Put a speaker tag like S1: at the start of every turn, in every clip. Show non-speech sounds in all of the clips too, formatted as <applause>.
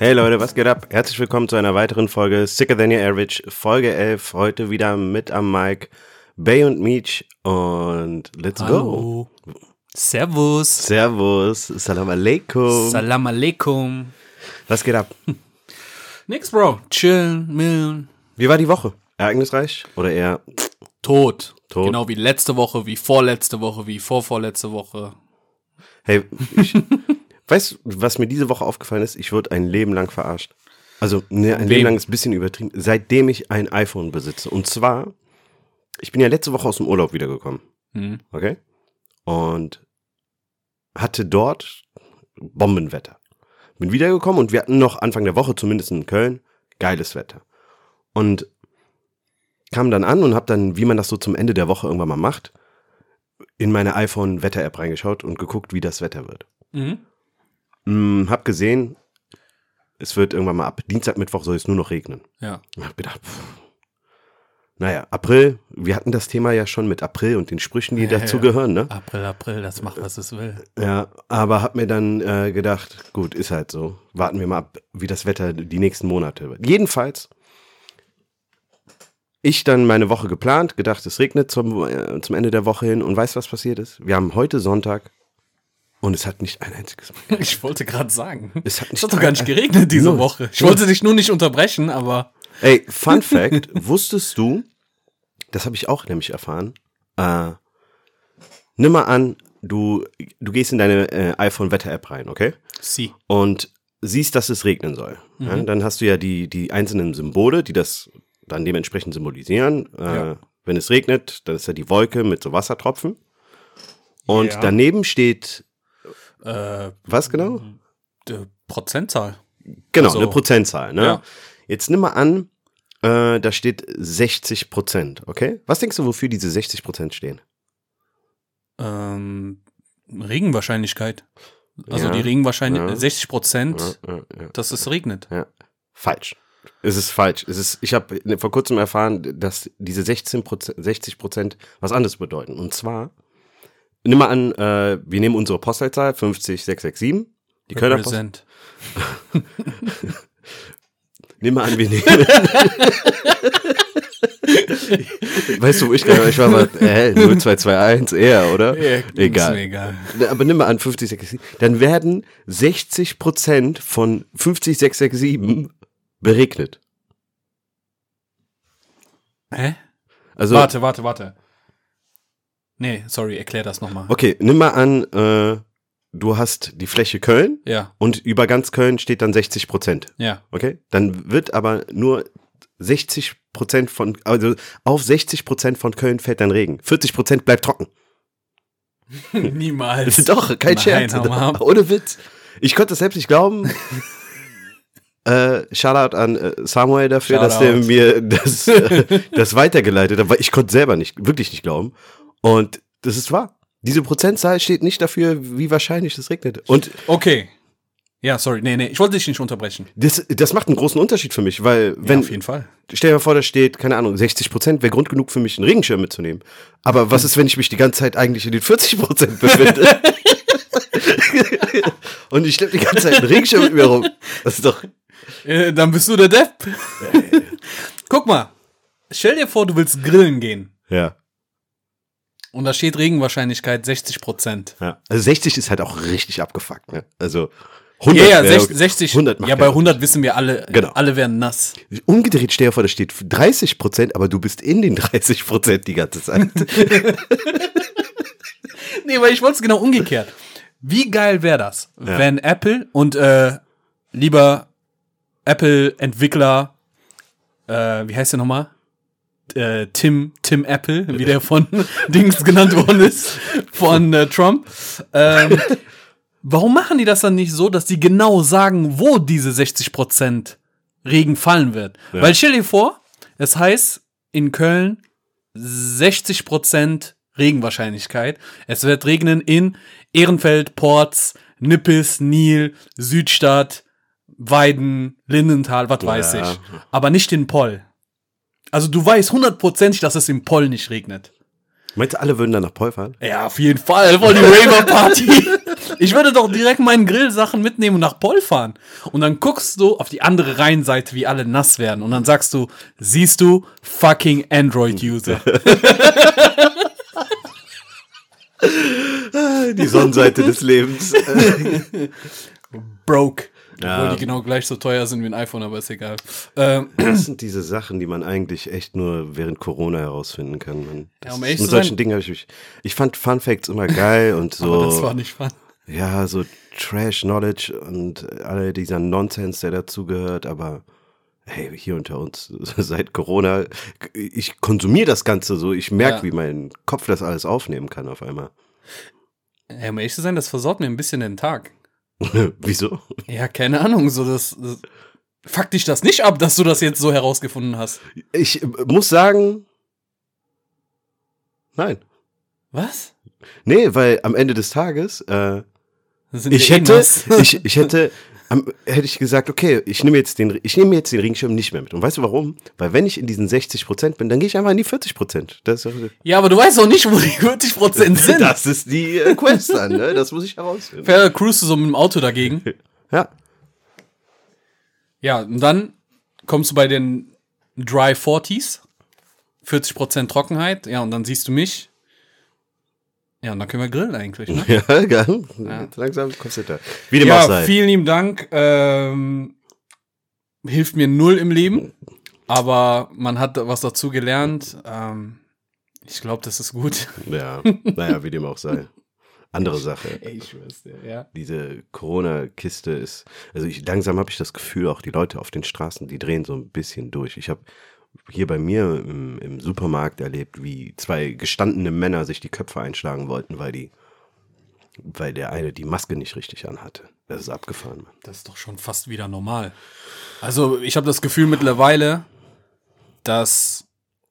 S1: Hey Leute, was geht ab? Herzlich willkommen zu einer weiteren Folge Sicker Than Your Average, Folge 11. Heute wieder mit am Mic Bay und Meech und let's
S2: Hallo. go. Servus.
S1: Servus. Salam alaikum.
S2: Salam alaikum.
S1: Was geht ab? <laughs>
S2: Nix, Bro. Chillen, millen.
S1: Wie war die Woche? Ereignisreich oder eher
S2: tot? Tot. Genau wie letzte Woche, wie vorletzte Woche, wie vorvorletzte Woche.
S1: Hey, ich, <laughs> weißt du, was mir diese Woche aufgefallen ist? Ich wurde ein Leben lang verarscht. Also, ne, ein Leben. Leben lang ist ein bisschen übertrieben. Seitdem ich ein iPhone besitze. Und zwar, ich bin ja letzte Woche aus dem Urlaub wiedergekommen. Mhm. Okay? Und hatte dort Bombenwetter. Bin wiedergekommen und wir hatten noch Anfang der Woche, zumindest in Köln, geiles Wetter. Und kam dann an und habe dann, wie man das so zum Ende der Woche irgendwann mal macht, in meine iPhone-Wetter-App reingeschaut und geguckt, wie das Wetter wird. Mhm. Mm, hab gesehen, es wird irgendwann mal ab Dienstag, Mittwoch soll es nur noch regnen.
S2: Ja.
S1: Und hab gedacht, pff, naja, April, wir hatten das Thema ja schon mit April und den Sprüchen, die ja, dazugehören, ja. ne?
S2: April, April, das macht, was es will.
S1: Ja, aber hab mir dann äh, gedacht, gut, ist halt so. Warten wir mal ab, wie das Wetter die nächsten Monate wird. Jedenfalls, ich dann meine Woche geplant, gedacht, es regnet zum, äh, zum Ende der Woche hin und weißt was passiert ist? Wir haben heute Sonntag und es hat nicht ein einziges
S2: Mal. <laughs> Ich wollte gerade sagen. Es hat, nicht es hat doch gar nicht geregnet diese Null. Woche. Ich wollte dich nur nicht unterbrechen, aber.
S1: Ey, Fun Fact, <laughs> wusstest du, das habe ich auch nämlich erfahren, äh, nimm mal an, du, du gehst in deine äh, iPhone-Wetter-App rein, okay?
S2: Sie.
S1: Und siehst, dass es regnen soll. Mhm. Ja, dann hast du ja die, die einzelnen Symbole, die das dann dementsprechend symbolisieren. Äh, ja. Wenn es regnet, dann ist ja die Wolke mit so Wassertropfen. Und ja. daneben steht
S2: äh,
S1: was genau?
S2: Prozentzahl.
S1: Genau, also, eine Prozentzahl. Ne? Ja. Jetzt nimm mal an, äh, da steht 60 Prozent, okay? Was denkst du, wofür diese 60 Prozent stehen?
S2: Ähm, Regenwahrscheinlichkeit. Also ja, die Regenwahrscheinlichkeit, ja, 60 Prozent, dass es regnet.
S1: Falsch. Es ist falsch. Es ist, ich habe vor kurzem erfahren, dass diese 16 60 Prozent was anderes bedeuten. Und zwar, nimm mal an, äh, wir nehmen unsere Postleitzahl 50667, die Kölner Post. <laughs> nimm mal an, wir nehmen. <laughs> weißt du, wo ich gerade, ich war mal, äh, 0221 eher, oder?
S2: Ja, egal. egal.
S1: Aber nimm mal an, 50667, dann werden 60 Prozent von 50667 beregnet.
S2: Hä? Also, warte, warte, warte. Nee, sorry, erklär das nochmal.
S1: Okay, nimm mal an, äh, du hast die Fläche Köln.
S2: Ja.
S1: Und über ganz Köln steht dann 60 Prozent.
S2: Ja.
S1: Okay? Dann wird aber nur 60 Prozent von, also auf 60 Prozent von Köln fällt dann Regen. 40 Prozent bleibt trocken. <laughs>
S2: Niemals.
S1: Doch, kein Nein, Scherz. <laughs> Ohne Witz. Ich konnte das selbst nicht glauben. <laughs> Äh, Shoutout an äh, Samuel dafür, Shoutout. dass der mir das, äh, das weitergeleitet hat, weil ich konnte selber nicht, wirklich nicht glauben. Und das ist wahr. Diese Prozentzahl steht nicht dafür, wie wahrscheinlich es regnet. Und
S2: okay. Ja, sorry, nee, nee, ich wollte dich nicht unterbrechen.
S1: Das, das macht einen großen Unterschied für mich, weil wenn.
S2: Ja, auf jeden Fall.
S1: Stell dir mal vor, da steht, keine Ahnung, 60 Prozent wäre Grund genug für mich, einen Regenschirm mitzunehmen. Aber was ist, wenn ich mich die ganze Zeit eigentlich in den 40 Prozent befinde? <laughs> Und ich schleppe die ganze Zeit einen Regenschirm mit mir rum. Das ist doch.
S2: Äh, dann bist du der Depp. Guck mal. Stell dir vor, du willst grillen gehen.
S1: Ja.
S2: Und da steht Regenwahrscheinlichkeit 60 Prozent.
S1: Ja. Also 60 ist halt auch richtig abgefuckt, ne? Also
S2: 100 ja, ja, 60, 60 100 ja, bei 100 wissen wir alle, genau. alle werden nass.
S1: Umgedreht stell dir vor, da steht 30 Prozent, aber du bist in den 30 Prozent die ganze Zeit. <laughs>
S2: nee, weil ich wollte es genau umgekehrt. Wie geil wäre das, ja. wenn Apple und äh, lieber Apple-Entwickler, äh, wie heißt der nochmal? Äh, Tim, Tim Apple, wie der von <laughs> Dings genannt worden ist, von äh, Trump. Ähm, warum machen die das dann nicht so, dass die genau sagen, wo diese 60% Regen fallen wird? Ja. Weil stell dir vor, es heißt in Köln 60% Regenwahrscheinlichkeit. Es wird regnen in Ehrenfeld, Ports, Nippes, Nil, Südstadt, Weiden, Lindenthal, was weiß ja. ich. Aber nicht in Poll. Also du weißt hundertprozentig, dass es im Poll nicht regnet.
S1: Meinst du, alle würden dann nach Pol fahren?
S2: Ja, auf jeden Fall, voll die Raver-Party. <laughs> Ich würde doch direkt meinen Grillsachen mitnehmen und nach Pol fahren. Und dann guckst du auf die andere Rheinseite, wie alle nass werden. Und dann sagst du, siehst du, fucking Android-User. <laughs>
S1: Die Sonnenseite des Lebens. <laughs>
S2: Broke.
S1: Ja.
S2: Obwohl die genau gleich so teuer sind wie ein iPhone, aber ist egal. Ähm,
S1: Das sind diese Sachen, die man eigentlich echt nur während Corona herausfinden kann. Man. Das
S2: Ja, um
S1: ist-
S2: ehrlich
S1: mit
S2: zu
S1: solchen
S2: sein-
S1: Dingen habe ich mich. Ich fand Fun Facts immer geil und so. <laughs>
S2: aber das war nicht fun.
S1: ja, so Trash Knowledge und alle dieser Nonsens, der dazugehört, aber hey, hier unter uns, <laughs> seit Corona, ich konsumiere das Ganze so, ich merke,
S2: Ja.
S1: wie mein Kopf das alles aufnehmen kann auf einmal.
S2: Ja, um ehrlich zu sein, das versaut mir ein bisschen den Tag. <laughs>
S1: Wieso?
S2: Ja, keine Ahnung, so das, das fuck dich das nicht ab, dass du das jetzt so herausgefunden hast.
S1: Ich äh, muss sagen, nein.
S2: Was?
S1: Nee, weil am Ende des Tages, äh, ich
S2: eh
S1: hätte, ich, ich hätte, <laughs> hätte ich gesagt, okay, ich nehme jetzt den, ich nehme jetzt den Regenschirm nicht mehr mit. Und weißt du warum? Weil wenn ich in diesen 60 Prozent bin, dann gehe ich einfach in die 40 Prozent.
S2: Ja, aber du weißt doch nicht, wo die 40% <laughs> sind.
S1: das ist die äh, Quest dann, ne? Das muss ich herausfinden.
S2: Fair cruise du so mit dem Auto dagegen. <laughs>
S1: Ja.
S2: Ja, und dann kommst du bei den Dry 40s. 40% Trockenheit. Ja, und dann siehst du mich. Ja, und dann können wir grillen eigentlich. Ne? <laughs>
S1: Ja, geil. Langsam kommst du da. Wie dem auch
S2: Ja,
S1: sei.
S2: vielen lieben Dank. Ähm, hilft mir null im Leben. Aber man hat was dazu gelernt. Ähm, ich glaube, das ist gut. <laughs>
S1: Ja, naja, wie dem auch sei. Andere Sache.
S2: Ey, <laughs> ich schwör's dir, ja.
S1: Diese Corona-Kiste ist, also ich, langsam habe ich das Gefühl, auch die Leute auf den Straßen, die drehen so ein bisschen durch. Ich habe hier bei mir im, im Supermarkt erlebt, wie zwei gestandene Männer sich die Köpfe einschlagen wollten, weil die, weil der eine die Maske nicht richtig anhatte. Das ist abgefahren, Mann.
S2: Das ist doch schon fast wieder normal. Also ich habe das Gefühl mittlerweile, dass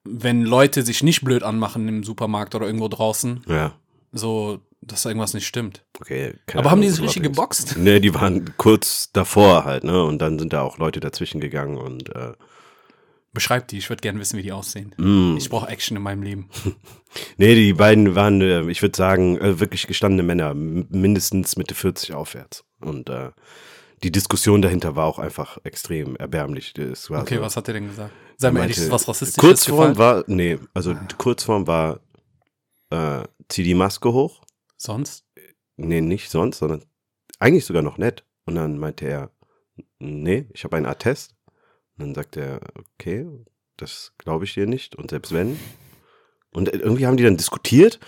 S2: wenn Leute sich nicht blöd anmachen im Supermarkt oder irgendwo draußen,
S1: Ja.
S2: so, dass da irgendwas nicht stimmt.
S1: Okay, keine
S2: Aber haben die sich richtig geboxt?
S1: Nee, die waren kurz davor halt, ne? Und dann sind da auch Leute dazwischen gegangen und äh,
S2: Beschreib die, ich würde gerne wissen, wie die aussehen.
S1: mm,
S2: Ich brauche Action in meinem Leben. <laughs>
S1: Nee, die beiden waren, äh, ich würde sagen, äh, wirklich gestandene Männer, mindestens Mitte 40 aufwärts. Und äh, die Diskussion dahinter war auch einfach extrem erbärmlich.
S2: Okay,
S1: so,
S2: was hat er denn gesagt? Sei mal
S1: meinte-
S2: ehrlich, was Rassistisches
S1: Kurzform war, nee, also die Kurzform war, äh, zieh die Maske hoch.
S2: Sonst?
S1: Nee, nicht sonst, sondern eigentlich sogar noch nett. Und dann meinte er, nee, ich habe einen Attest. Und dann sagt er, okay, das glaube ich dir nicht. Und selbst wenn. Und irgendwie haben die dann diskutiert.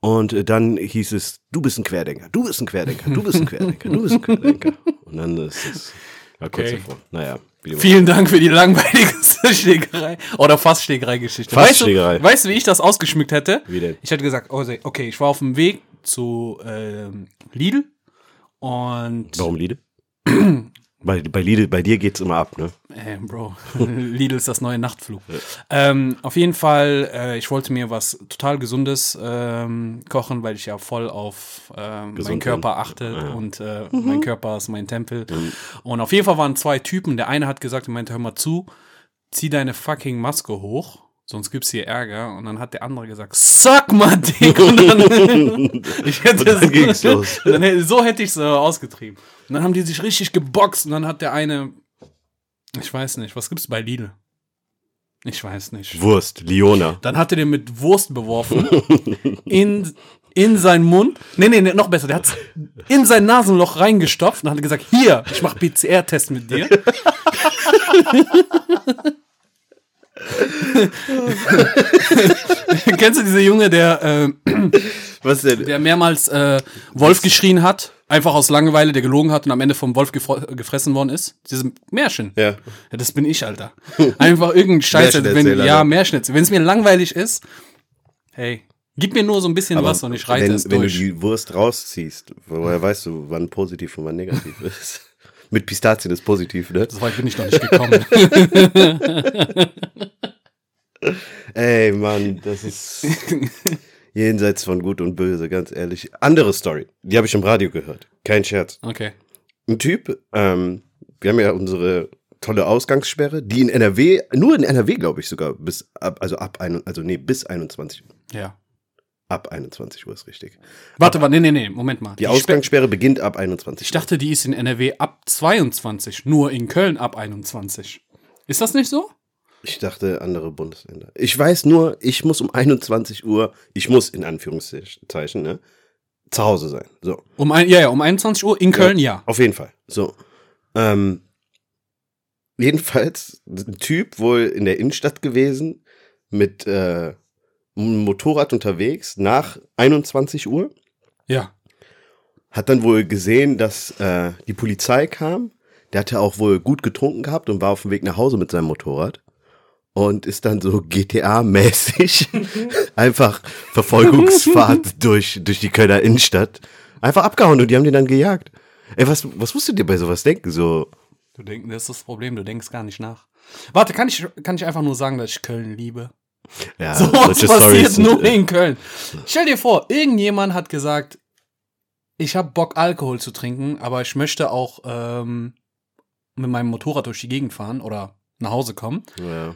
S1: Und äh, dann hieß es, du bist ein Querdenker, du bist ein Querdenker, du bist ein Querdenker, du bist ein Querdenker. <laughs> Und dann ist es war kurz
S2: Okay.
S1: davor. Naja,
S2: Vielen Dank für die langweilige <laughs> Schlägerei oder fast Schlägerei-Geschichte.
S1: Fast
S2: Weißt du, weißt du, wie ich das ausgeschmückt hätte?
S1: Wie denn?
S2: Ich hätte gesagt, oh, okay, ich war auf dem Weg zu ähm, Lidl und
S1: Warum Liede? <clears throat> bei, bei, Liede, bei dir geht's immer ab, ne?
S2: Äh, Bro, <laughs> Lidl ist das neue Nachtflug. Ähm, auf jeden Fall, äh, ich wollte mir was total Gesundes ähm, kochen, weil ich ja voll auf ähm, meinen Körper achte
S1: Ja.
S2: und äh, mein Körper ist mein Tempel. Und auf jeden Fall waren zwei Typen. Der eine hat gesagt, er meinte, hör mal zu, zieh deine fucking Maske hoch. Sonst gibt's hier Ärger. Und dann hat der andere gesagt, suck mal dick. Und dann, <laughs> ich hätte
S1: Und dann
S2: so-
S1: ging's los. <laughs>
S2: Dann, hätte- so hätte ich es äh, ausgetrieben. Und dann haben die sich richtig geboxt. Und dann hat der eine, ich weiß nicht, was gibt's bei Lidl? Ich weiß nicht.
S1: Wurst, Liona.
S2: Dann hat er den mit Wurst beworfen. <laughs> in, in seinen Mund. Nee, nee, nee, noch besser. Der hat in sein Nasenloch reingestopft und hat gesagt, hier, ich mach PCR-Test mit dir. <laughs> Kennst du diese Junge, der, äh,
S1: Was denn?
S2: der mehrmals äh, Wolf geschrien hat? Einfach aus Langeweile, der gelogen hat und am Ende vom Wolf gefro- gefressen worden ist? Dieses Märchen.
S1: Ja.
S2: Ja, das bin ich, Alter. Einfach irgendein Scheiß. Wenn, ja,
S1: ne?
S2: Märchenerzähler. Wenn es mir langweilig ist, hey, gib mir nur so ein bisschen was und ich reite
S1: wenn,
S2: es
S1: wenn
S2: durch.
S1: du die Wurst rausziehst, woher weißt du, wann positiv und wann negativ <laughs> ist? Mit Pistazien ist positiv, ne?
S2: so weit bin ich noch nicht gekommen. <laughs>
S1: Ey, Mann, das ist <laughs> jenseits von Gut und Böse, ganz ehrlich. Andere Story, die habe ich im Radio gehört. Kein Scherz.
S2: Okay.
S1: Ein Typ, ähm, wir haben ja unsere tolle Ausgangssperre, die in NRW, nur in NRW, glaube ich sogar, bis ab, also ab, ein, also nee, bis 21.
S2: Ja.
S1: Ab 21 Uhr ist richtig.
S2: Warte, warte, nee, nee, nee, Moment mal.
S1: Die
S2: Sperr-
S1: Ausgangssperre beginnt ab 21
S2: Ich dachte, die ist in NRW ab 22, nur in Köln ab 21. Ist das nicht so?
S1: Ich dachte andere Bundesländer. Ich weiß nur, ich muss um 21 Uhr, ich muss in Anführungszeichen, ne, zu Hause sein. So.
S2: Um ein, ja, ja, um 21 Uhr in Köln, ja.
S1: Auf jeden Fall. So. Ähm, jedenfalls ein Typ wohl in der Innenstadt gewesen mit äh, Motorrad unterwegs nach 21 Uhr.
S2: Ja.
S1: Hat dann wohl gesehen, dass äh, die Polizei kam. Der hatte auch wohl gut getrunken gehabt und war auf dem Weg nach Hause mit seinem Motorrad. Und ist dann so <laughs> GTA-mäßig <laughs> einfach Verfolgungsfahrt <laughs> durch, durch die Kölner Innenstadt. Einfach abgehauen und die haben den dann gejagt. Ey, was, was musst du dir bei sowas denken? So,
S2: Du denkst, das ist das Problem, du denkst gar nicht nach. Warte, kann ich, kann ich einfach nur sagen, dass ich Köln liebe?
S1: Ja,
S2: So was passiert nur
S1: sind,
S2: in Köln. Stell dir vor, irgendjemand hat gesagt, ich habe Bock, Alkohol zu trinken, aber ich möchte auch ähm, mit meinem Motorrad durch die Gegend fahren oder nach Hause kommen.
S1: Ja.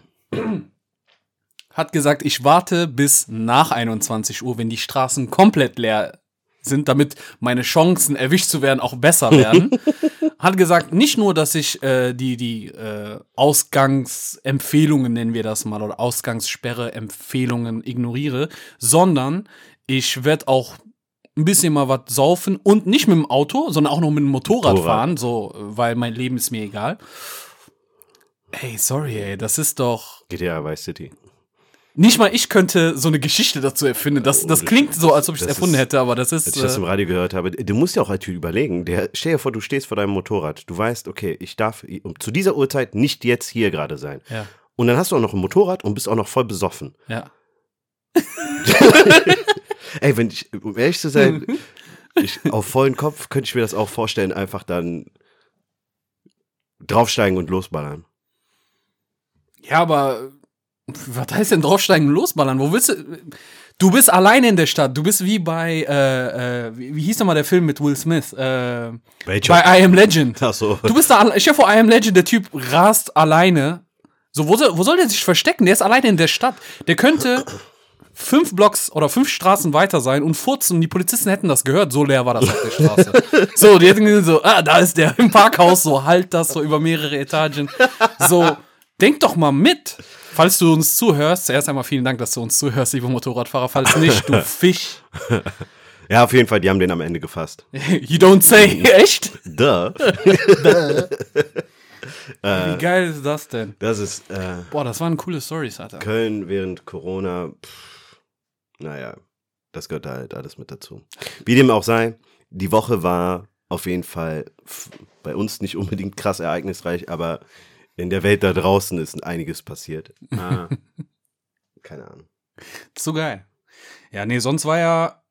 S2: Hat gesagt, ich warte bis nach 21 Uhr, wenn die Straßen komplett leer sind, damit meine Chancen erwischt zu werden auch besser werden. <laughs> hat gesagt, nicht nur, dass ich äh, die, die äh, Ausgangsempfehlungen, nennen wir das mal, oder Ausgangssperre-Empfehlungen ignoriere, sondern ich werde auch ein bisschen mal was saufen und nicht mit dem Auto, sondern auch noch mit dem Motorrad,
S1: Motorrad.
S2: fahren, so, weil mein Leben ist mir egal. Ey, sorry, ey, das ist doch.
S1: GTA Vice City.
S2: Nicht mal ich könnte so eine Geschichte dazu erfinden. Das, das klingt so, als ob ich es erfunden
S1: ist-
S2: hätte, aber das ist.
S1: Als ich das im
S2: Äh,
S1: Radio gehört habe, du musst ja auch natürlich überlegen, der, stell dir vor, du stehst vor deinem Motorrad, du weißt, okay, ich darf zu dieser Uhrzeit nicht jetzt hier gerade sein.
S2: ja,
S1: Und dann hast du auch noch ein Motorrad und bist auch noch voll besoffen.
S2: ja. <laughs>
S1: Ey, wenn ich, um ehrlich zu sein, <laughs> ich, auf vollen Kopf könnte ich mir das auch vorstellen, einfach dann draufsteigen und losballern.
S2: Ja, aber was heißt denn draufsteigen und losballern? Wo willst du. Du bist alleine in der Stadt. Du bist wie bei, äh, äh, wie, wie hieß nochmal der Film mit Will Smith? Äh,
S1: Welcher?
S2: bei I Am Legend.
S1: Ach so.
S2: Du bist da, dir vor, I Am Legend, der Typ rast alleine. So, wo soll, wo soll der sich verstecken? Der ist alleine in der Stadt. Der könnte fünf Blocks oder fünf Straßen weiter sein und furzen die Polizisten hätten das gehört. So leer war das auf der Straße. <laughs> so, die hätten gesehen so, ah, da ist der im Parkhaus, so halt das so über mehrere Etagen. So, denk doch mal mit. Falls du uns zuhörst, zuerst einmal vielen Dank, dass du uns zuhörst, liebe Motorradfahrer. Falls nicht, du <laughs> Fisch.
S1: Ja, auf jeden Fall, die haben den am Ende gefasst. <laughs>
S2: You don't say. <laughs> Echt?
S1: Duh.
S2: Wie geil ist das denn?
S1: Das ist äh,
S2: Boah, das waren coole Stories, Alter.
S1: Köln während Corona. Pff, naja, das gehört da halt alles mit dazu. Wie dem auch sei, die Woche war auf jeden Fall bei uns nicht unbedingt krass ereignisreich, aber in der Welt da draußen ist einiges passiert. <laughs> Ah, keine Ahnung.
S2: So geil. Ja, nee, sonst war ja.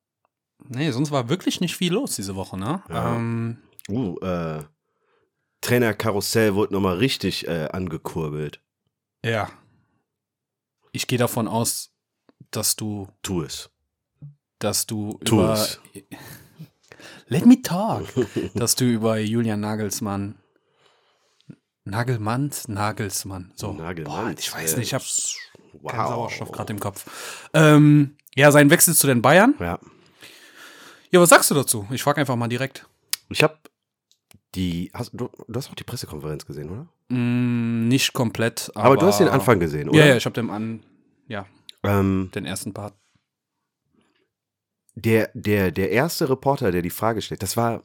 S2: Nee, sonst war wirklich nicht viel los diese Woche, ne?
S1: Ja.
S2: Ähm,
S1: Uh, äh, Trainerkarussell wurde nochmal richtig äh, angekurbelt.
S2: ja. Ich gehe davon aus, dass du,
S1: Tu es.
S2: dass du
S1: Tu
S2: über.
S1: es. <laughs>
S2: Let me talk. dass du über Julian Nagelsmann. Nagelmanns? Nagelsmann. So.
S1: Nagelmann.
S2: Ich weiß nicht, ich hab
S1: wow.
S2: keinen Sauerstoff gerade im Kopf. Ähm, ja, sein Wechsel zu den Bayern.
S1: Ja.
S2: Ja, was sagst du dazu? Ich frage einfach mal direkt.
S1: Ich habe die. Hast, du, du hast auch die Pressekonferenz gesehen, oder?
S2: Mm, nicht komplett, aber.
S1: Aber, du hast den Anfang gesehen, oder?
S2: Ja, ja, ich habe den an, ja,
S1: Ähm,
S2: den ersten Part.
S1: der, der, der erste Reporter, der die Frage stellt, das war,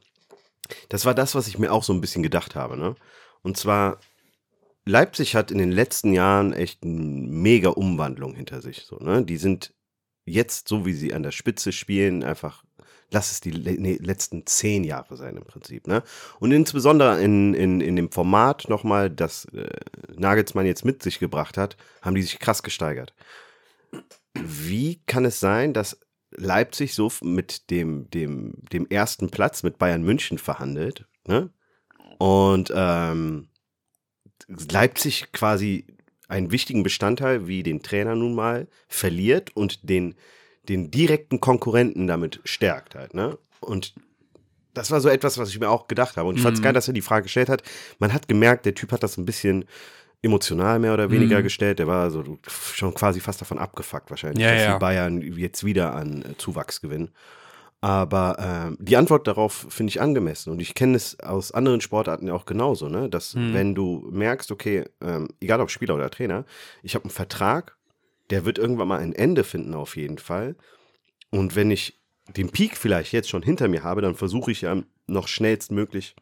S1: das war das, was ich mir auch so ein bisschen gedacht habe, ne? Und zwar, Leipzig hat in den letzten Jahren echt eine mega Umwandlung hinter sich, so, ne? Die sind jetzt, so wie sie an der Spitze spielen, einfach, lass es die nee, letzten zehn Jahre sein im Prinzip, ne? Und insbesondere in, in, in dem Format nochmal, das äh, Nagelsmann jetzt mit sich gebracht hat, haben die sich krass gesteigert. Wie kann es sein, dass Leipzig so mit dem, dem, dem ersten Platz mit Bayern München verhandelt, ne? Und ähm, Leipzig quasi einen wichtigen Bestandteil wie den Trainer nun mal verliert und den, den direkten Konkurrenten damit stärkt halt, ne? Und das war so etwas, was ich mir auch gedacht habe. Und ich fand es
S2: Mhm.
S1: geil, dass er die Frage gestellt hat. Man hat gemerkt, der Typ hat das ein bisschen emotional mehr oder weniger
S2: Mhm.
S1: gestellt. Der war so schon quasi fast davon abgefuckt wahrscheinlich,
S2: Ja,
S1: dass
S2: ja.
S1: die Bayern jetzt wieder an äh, Zuwachs gewinnen. Aber ähm, die Antwort darauf finde ich angemessen. Und ich kenne es aus anderen Sportarten ja auch genauso, ne? Dass
S2: Mhm.
S1: wenn du merkst, okay, ähm, egal ob Spieler oder Trainer, ich habe einen Vertrag, der wird irgendwann mal ein Ende finden auf jeden Fall. Und wenn ich den Peak vielleicht jetzt schon hinter mir habe, dann versuche ich ja noch schnellstmöglich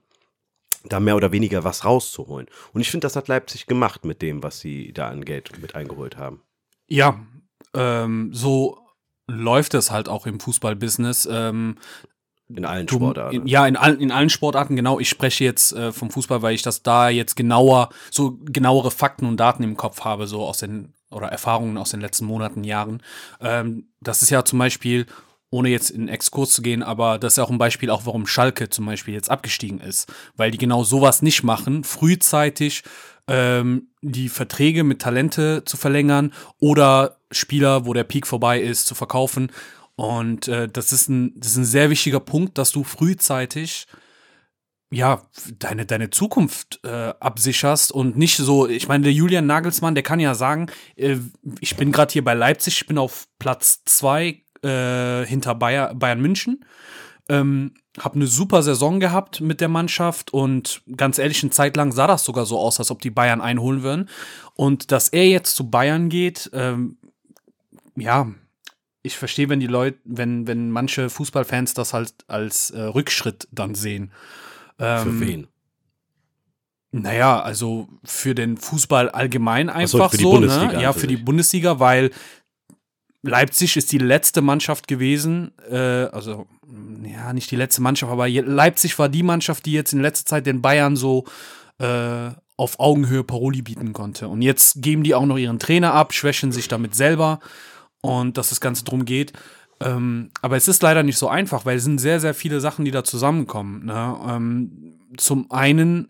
S1: da mehr oder weniger was rauszuholen. Und ich finde, das hat Leipzig gemacht mit dem, was sie da an Geld mit eingeholt haben.
S2: Ja, ähm, so läuft es halt auch im Fußballbusiness. Ähm,
S1: In allen
S2: du-
S1: Sportarten.
S2: In, ja, in, allen in allen Sportarten, genau. Ich spreche jetzt äh, vom Fußball, weil ich das da jetzt genauer, so genauere Fakten und Daten im Kopf habe, so aus den, oder Erfahrungen aus den letzten Monaten, Jahren. Ähm, das ist ja zum Beispiel, ohne jetzt in Exkurs zu gehen, aber das ist ja auch ein Beispiel, auch warum Schalke zum Beispiel jetzt abgestiegen ist. Weil die genau sowas nicht machen, frühzeitig ähm, die Verträge mit Talente zu verlängern oder Spieler, wo der Peak vorbei ist, zu verkaufen. Und äh, das, ist ein, das ist ein sehr wichtiger Punkt, dass du frühzeitig ja, deine, deine Zukunft äh, absicherst und nicht so, ich meine, der Julian Nagelsmann, der kann ja sagen, äh, ich bin gerade hier bei Leipzig, ich bin auf Platz zwei äh, hinter Bayer, Bayern München. Ähm, hab eine super Saison gehabt mit der Mannschaft und ganz ehrlich, eine Zeit lang sah das sogar so aus, als ob die Bayern einholen würden. Und dass er jetzt zu Bayern geht, ähm, ja, ich verstehe, wenn die Leute, wenn, wenn manche Fußballfans das halt als äh, Rückschritt dann sehen. Ähm,
S1: Für wen?
S2: Naja, also für den Fußball allgemein
S1: so,
S2: einfach
S1: für die
S2: so,
S1: Bundesliga
S2: ne? Ja, für die Bundesliga, weil Leipzig ist die letzte Mannschaft gewesen, äh, also ja, nicht die letzte Mannschaft, aber Leipzig war die Mannschaft, die jetzt in letzter Zeit den Bayern so äh, auf Augenhöhe Paroli bieten konnte. Und jetzt geben die auch noch ihren Trainer ab, schwächen sich damit selber und dass das Ganze drum geht. Ähm, aber es ist leider nicht so einfach, weil es sind sehr, sehr viele Sachen, die da zusammenkommen. Ne? Ähm, zum einen,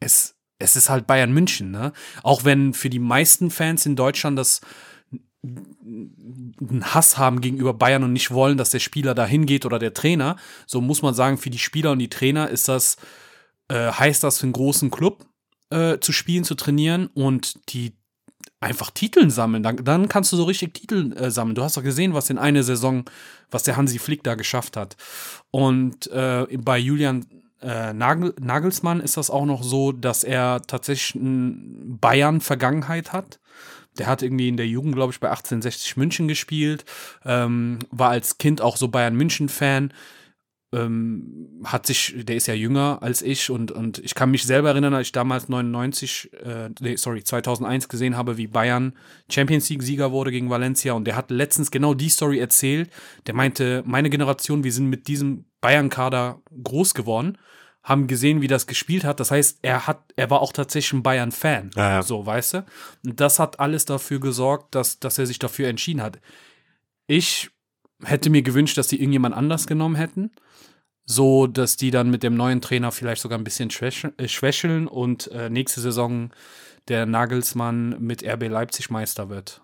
S2: es, es ist halt Bayern München, ne? Auch wenn für die meisten Fans in Deutschland das einen Hass haben gegenüber Bayern und nicht wollen, dass der Spieler da hingeht oder der Trainer, so muss man sagen, für die Spieler und die Trainer ist das, äh, heißt das für einen großen Club äh, zu spielen, zu trainieren und die einfach Titeln sammeln. Dann, dann kannst du so richtig Titel äh, sammeln. Du hast doch gesehen, was in einer Saison, was der Hansi Flick da geschafft hat. Und äh, bei Julian äh, Nagel, Nagelsmann ist das auch noch so, dass er tatsächlich Bayern-Vergangenheit hat. Der hat irgendwie in der Jugend, glaube ich, bei 1860 München gespielt, ähm, war als Kind auch so Bayern München-Fan. Ähm, hat sich, der ist ja jünger als ich und, und ich kann mich selber erinnern, als ich damals 99, äh, nee, sorry, 2001 gesehen habe, wie Bayern Champions League-Sieger wurde gegen Valencia und der hat letztens genau die Story erzählt. Der meinte, meine Generation, wir sind mit diesem Bayern-Kader groß geworden, haben gesehen, wie das gespielt hat. Das heißt, er hat, er war auch tatsächlich ein Bayern-Fan.
S1: Ja, ja.
S2: So, weißt du? Und das hat alles dafür gesorgt, dass, dass er sich dafür entschieden hat. Ich hätte mir gewünscht, dass die irgendjemand anders genommen hätten. So, dass die dann mit dem neuen Trainer vielleicht sogar ein bisschen schwächeln, äh, schwächeln und äh, nächste Saison der Nagelsmann mit RB Leipzig Meister wird.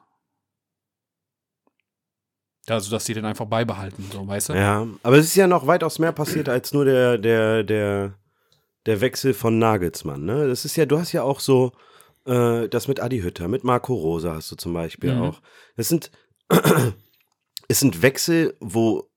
S2: Also, dass die den einfach beibehalten, so, weißt du?
S1: Ja, aber es ist ja noch weitaus mehr passiert als nur der, der, der, der Wechsel von Nagelsmann. Ne? Das ist ja, du hast ja auch so äh, das mit Adi Hütter, mit Marco Rosa hast du zum Beispiel
S2: Mhm.
S1: auch. Das sind, <clears throat> es sind Wechsel, wo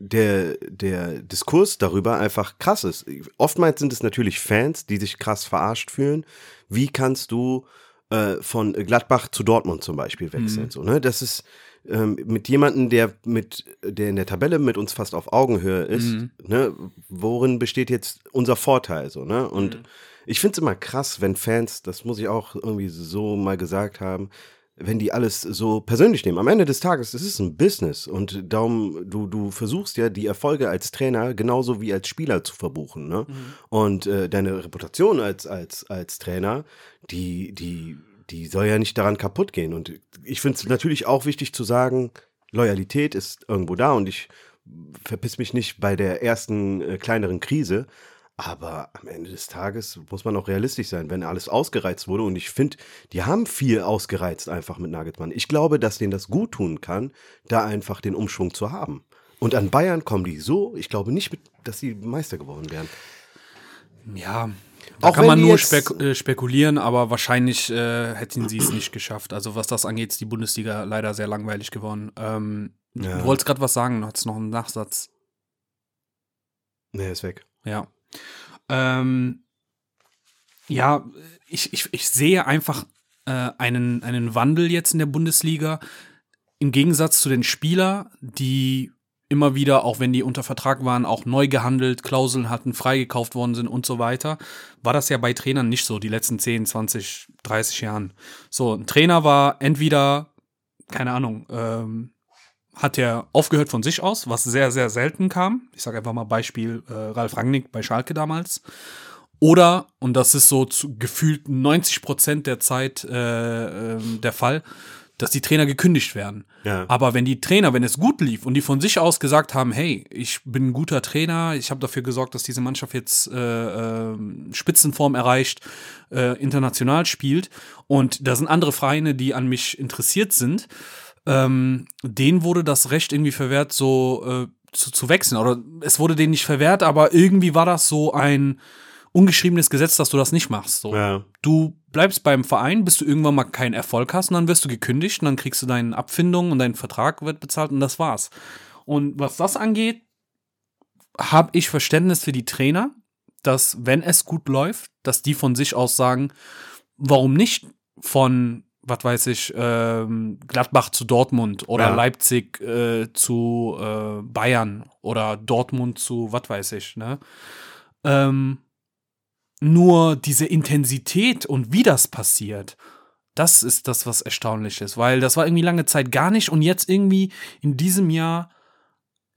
S1: der, der Diskurs darüber einfach krass ist. Oftmals sind es natürlich Fans, die sich krass verarscht fühlen. Wie kannst du äh, von Gladbach zu Dortmund zum Beispiel wechseln?
S2: Mhm.
S1: So, ne? Das ist ähm, mit jemandem, der mit, der in der Tabelle mit uns fast auf Augenhöhe ist,
S2: Mhm.
S1: ne? Worin besteht jetzt unser Vorteil? So, ne? Und
S2: Mhm.
S1: ich finde es immer krass, wenn Fans, das muss ich auch irgendwie so mal gesagt haben, wenn die alles so persönlich nehmen. Am Ende des Tages, es ist ein Business und darum, du, du versuchst ja die Erfolge als Trainer genauso wie als Spieler zu verbuchen. Ne? Und äh, deine Reputation als, als, als Trainer, die, die, die soll ja nicht daran kaputt gehen. Und ich finde es natürlich auch wichtig zu sagen, Loyalität ist irgendwo da und ich verpiss mich nicht bei der ersten äh, kleineren Krise. Aber am Ende des Tages muss man auch realistisch sein, wenn alles ausgereizt wurde. Und ich finde, die haben viel ausgereizt einfach mit Nagelsmann. Ich glaube, dass denen das gut tun kann, da einfach den Umschwung zu haben. Und an Bayern kommen die so, ich glaube nicht, dass sie Meister geworden wären.
S2: Ja, Da
S1: Auch
S2: kann man nur spek äh, spekulieren, aber wahrscheinlich äh, hätten sie es nicht geschafft. Also was das angeht, ist die Bundesliga leider sehr langweilig geworden. Ähm,
S1: Ja.
S2: Du wolltest gerade was sagen, du hattest noch einen Nachsatz.
S1: Nee, ist weg.
S2: Ja. Ähm, ja, ich, ich, ich sehe einfach äh, einen, einen Wandel jetzt in der Bundesliga. Im Gegensatz zu den Spielern, die immer wieder, auch wenn die unter Vertrag waren, auch neu gehandelt, Klauseln hatten, freigekauft worden sind und so weiter, war das ja bei Trainern nicht so, die letzten 10, 20, 30 Jahren. So, ein Trainer war entweder, keine Ahnung, ähm, hat er aufgehört von sich aus, was sehr, sehr selten kam. Ich sage einfach mal Beispiel äh, Ralf Rangnick bei Schalke damals. Oder, und das ist so zu, gefühlt 90 Prozent der Zeit äh, ähm, der Fall, dass die Trainer gekündigt werden.
S1: Ja.
S2: Aber wenn die Trainer, wenn es gut lief und die von sich aus gesagt haben, hey, ich bin ein guter Trainer, ich habe dafür gesorgt, dass diese Mannschaft jetzt äh, äh, Spitzenform erreicht, äh, international spielt und da sind andere Vereine, die an mich interessiert sind, ähm, denen wurde das Recht irgendwie verwehrt, so äh, zu, zu wechseln. Oder es wurde denen nicht verwehrt, aber irgendwie war das so ein ungeschriebenes Gesetz, dass du das nicht machst. So.
S1: Ja.
S2: Du bleibst beim Verein, bis du irgendwann mal keinen Erfolg hast und dann wirst du gekündigt und dann kriegst du deine Abfindung und dein Vertrag wird bezahlt und das war's. Und was das angeht, habe ich Verständnis für die Trainer, dass wenn es gut läuft, dass die von sich aus sagen, warum nicht von, was weiß ich, ähm, Gladbach zu Dortmund oder
S1: Ja.
S2: Leipzig äh, zu äh, Bayern oder Dortmund zu, was weiß ich, ne? Ähm, nur diese Intensität und wie das passiert, das ist das, was erstaunlich ist, weil das war irgendwie lange Zeit gar nicht und jetzt irgendwie in diesem Jahr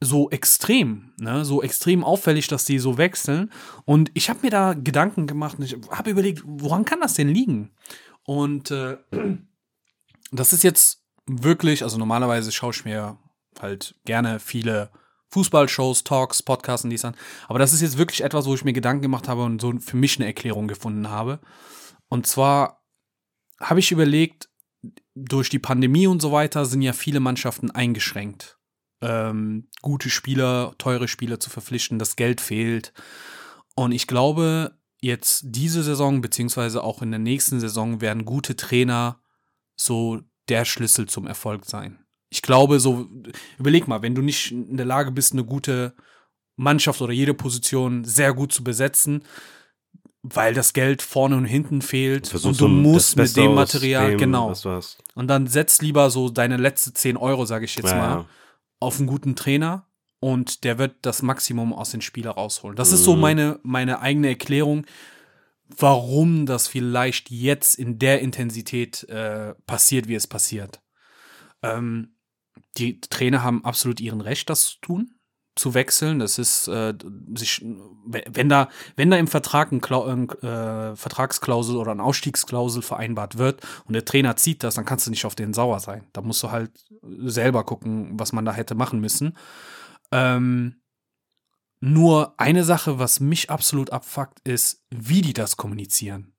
S2: so extrem, ne, so extrem auffällig, dass die so wechseln. Und ich habe mir da Gedanken gemacht und ich habe überlegt, woran kann das denn liegen? Und äh, das ist jetzt wirklich, also normalerweise schaue ich mir halt gerne viele Fußballshows, Talks, Podcasts und dies an. Aber das ist jetzt wirklich etwas, wo ich mir Gedanken gemacht habe und so für mich eine Erklärung gefunden habe. Und zwar habe ich überlegt, durch die Pandemie und so weiter sind ja viele Mannschaften eingeschränkt. Ähm, gute Spieler, teure Spieler zu verpflichten, das Geld fehlt. Und ich glaube, jetzt diese Saison, beziehungsweise auch in der nächsten Saison, werden gute Trainer so der Schlüssel zum Erfolg sein. Ich glaube, so, überleg mal, wenn du nicht in der Lage bist, eine gute Mannschaft oder jede Position sehr gut zu besetzen, weil das Geld vorne und hinten fehlt
S1: Versuch
S2: und du musst mit dem Material,
S1: dem,
S2: genau. Und dann setz lieber so deine letzte 10 Euro, sage ich jetzt
S1: Ja,
S2: mal, auf einen guten Trainer und der wird das Maximum aus den Spielern rausholen. Das ist so
S1: Mhm.
S2: meine, meine eigene Erklärung, warum das vielleicht jetzt in der Intensität äh, passiert, wie es passiert. Ähm, die Trainer haben absolut ihren Recht, das zu tun, zu wechseln. Das ist äh, sich, wenn da, wenn da im Vertrag ein Klau äh, Vertragsklausel oder eine Ausstiegsklausel vereinbart wird und der Trainer zieht das, dann kannst du nicht auf den sauer sein. Da musst du halt selber gucken, was man da hätte machen müssen. Ähm, nur eine Sache, was mich absolut abfuckt, ist, wie die das kommunizieren.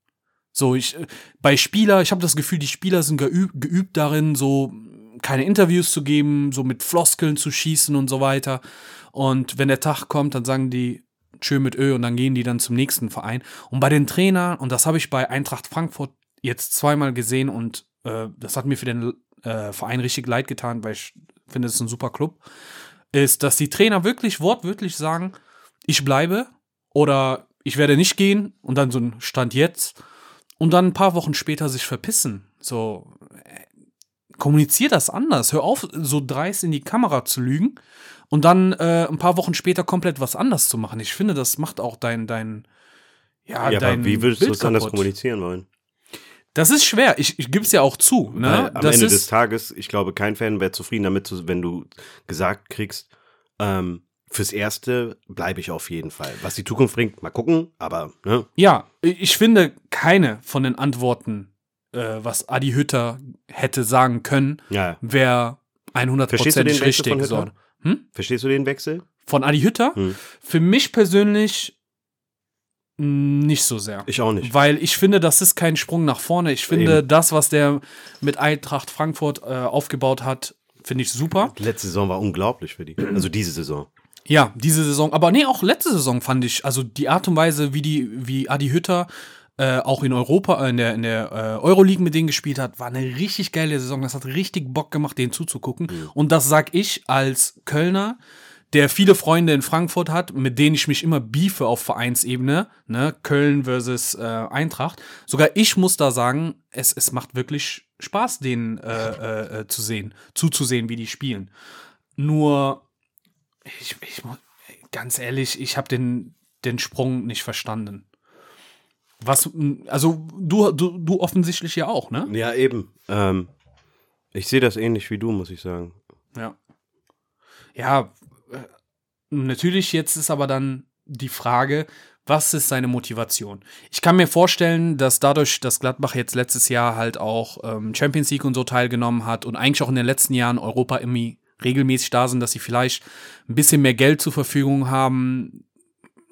S2: So, ich, äh, bei Spieler, ich habe das Gefühl, die Spieler sind geübt, geübt darin, so keine Interviews zu geben, so mit Floskeln zu schießen und so weiter. Und wenn der Tag kommt, dann sagen die Tschö mit Ö und dann gehen die dann zum nächsten Verein. Und bei den Trainern, und das habe ich bei Eintracht Frankfurt jetzt zweimal gesehen und äh, das hat mir für den äh, Verein richtig leid getan, weil ich finde, es ist ein super Club, ist, dass die Trainer wirklich wortwörtlich sagen, ich bleibe oder ich werde nicht gehen und dann so ein Stand jetzt und dann ein paar Wochen später sich verpissen. So, kommunizier das anders. Hör auf, so dreist in die Kamera zu lügen und dann äh, ein paar Wochen später komplett was anders zu machen. Ich finde, das macht auch dein, dein, ja,
S1: Ja,
S2: dein
S1: aber wie würdest du
S2: Bild
S1: es anders
S2: kaputt.
S1: kommunizieren wollen?
S2: Das ist schwer. Ich, ich gebe es ja auch zu.
S1: Weil
S2: Ne?
S1: am
S2: das
S1: Ende des Tages, ich glaube, kein Fan wäre zufrieden damit, wenn du gesagt kriegst, ähm, fürs Erste bleibe ich auf jeden Fall. Was die Zukunft bringt, mal gucken, aber, ne?
S2: Ja, ich finde keine von den Antworten, äh, was Adi Hütter hätte sagen können,
S1: Ja.
S2: wäre
S1: Verstehst du den
S2: 100%
S1: Wechsel
S2: richtig.
S1: von Hütter?
S2: So. Hm?
S1: Verstehst du den Wechsel?
S2: Von Adi Hütter?
S1: Hm.
S2: Für mich persönlich mh, nicht so sehr.
S1: Ich auch nicht.
S2: Weil ich finde, das ist kein Sprung nach vorne. Ich finde,
S1: Eben.
S2: das, was der mit Eintracht Frankfurt äh, aufgebaut hat, finde ich super.
S1: Die letzte Saison war unglaublich für die. Also diese Saison.
S2: Ja, diese Saison, aber nee, auch letzte Saison fand ich, also die Art und Weise, wie die, wie Adi Hütter äh, auch in Europa, äh, in der, in der äh, Euroleague mit denen gespielt hat, war eine richtig geile Saison. Das hat richtig Bock gemacht, denen zuzugucken. Mhm. Und das sag ich als Kölner, der viele Freunde in Frankfurt hat, mit denen ich mich immer beefe auf Vereinsebene, ne, Köln versus äh, Eintracht. Sogar ich muss da sagen, es, es macht wirklich Spaß, denen äh, äh, äh zu sehen, zuzusehen, wie die spielen. Nur, ich, ich ganz ehrlich, ich habe den, den Sprung nicht verstanden. Was, also du, du, du offensichtlich ja auch, ne?
S1: Ja, eben. Ähm, ich sehe das ähnlich wie du, muss ich sagen.
S2: Ja. Ja, äh, natürlich jetzt ist aber dann die Frage, was ist seine Motivation? Ich kann mir vorstellen, dass dadurch, dass Gladbach jetzt letztes Jahr halt auch ähm, Champions League und so teilgenommen hat und eigentlich auch in den letzten Jahren Europa irgendwie regelmäßig da sind, dass sie vielleicht ein bisschen mehr Geld zur Verfügung haben,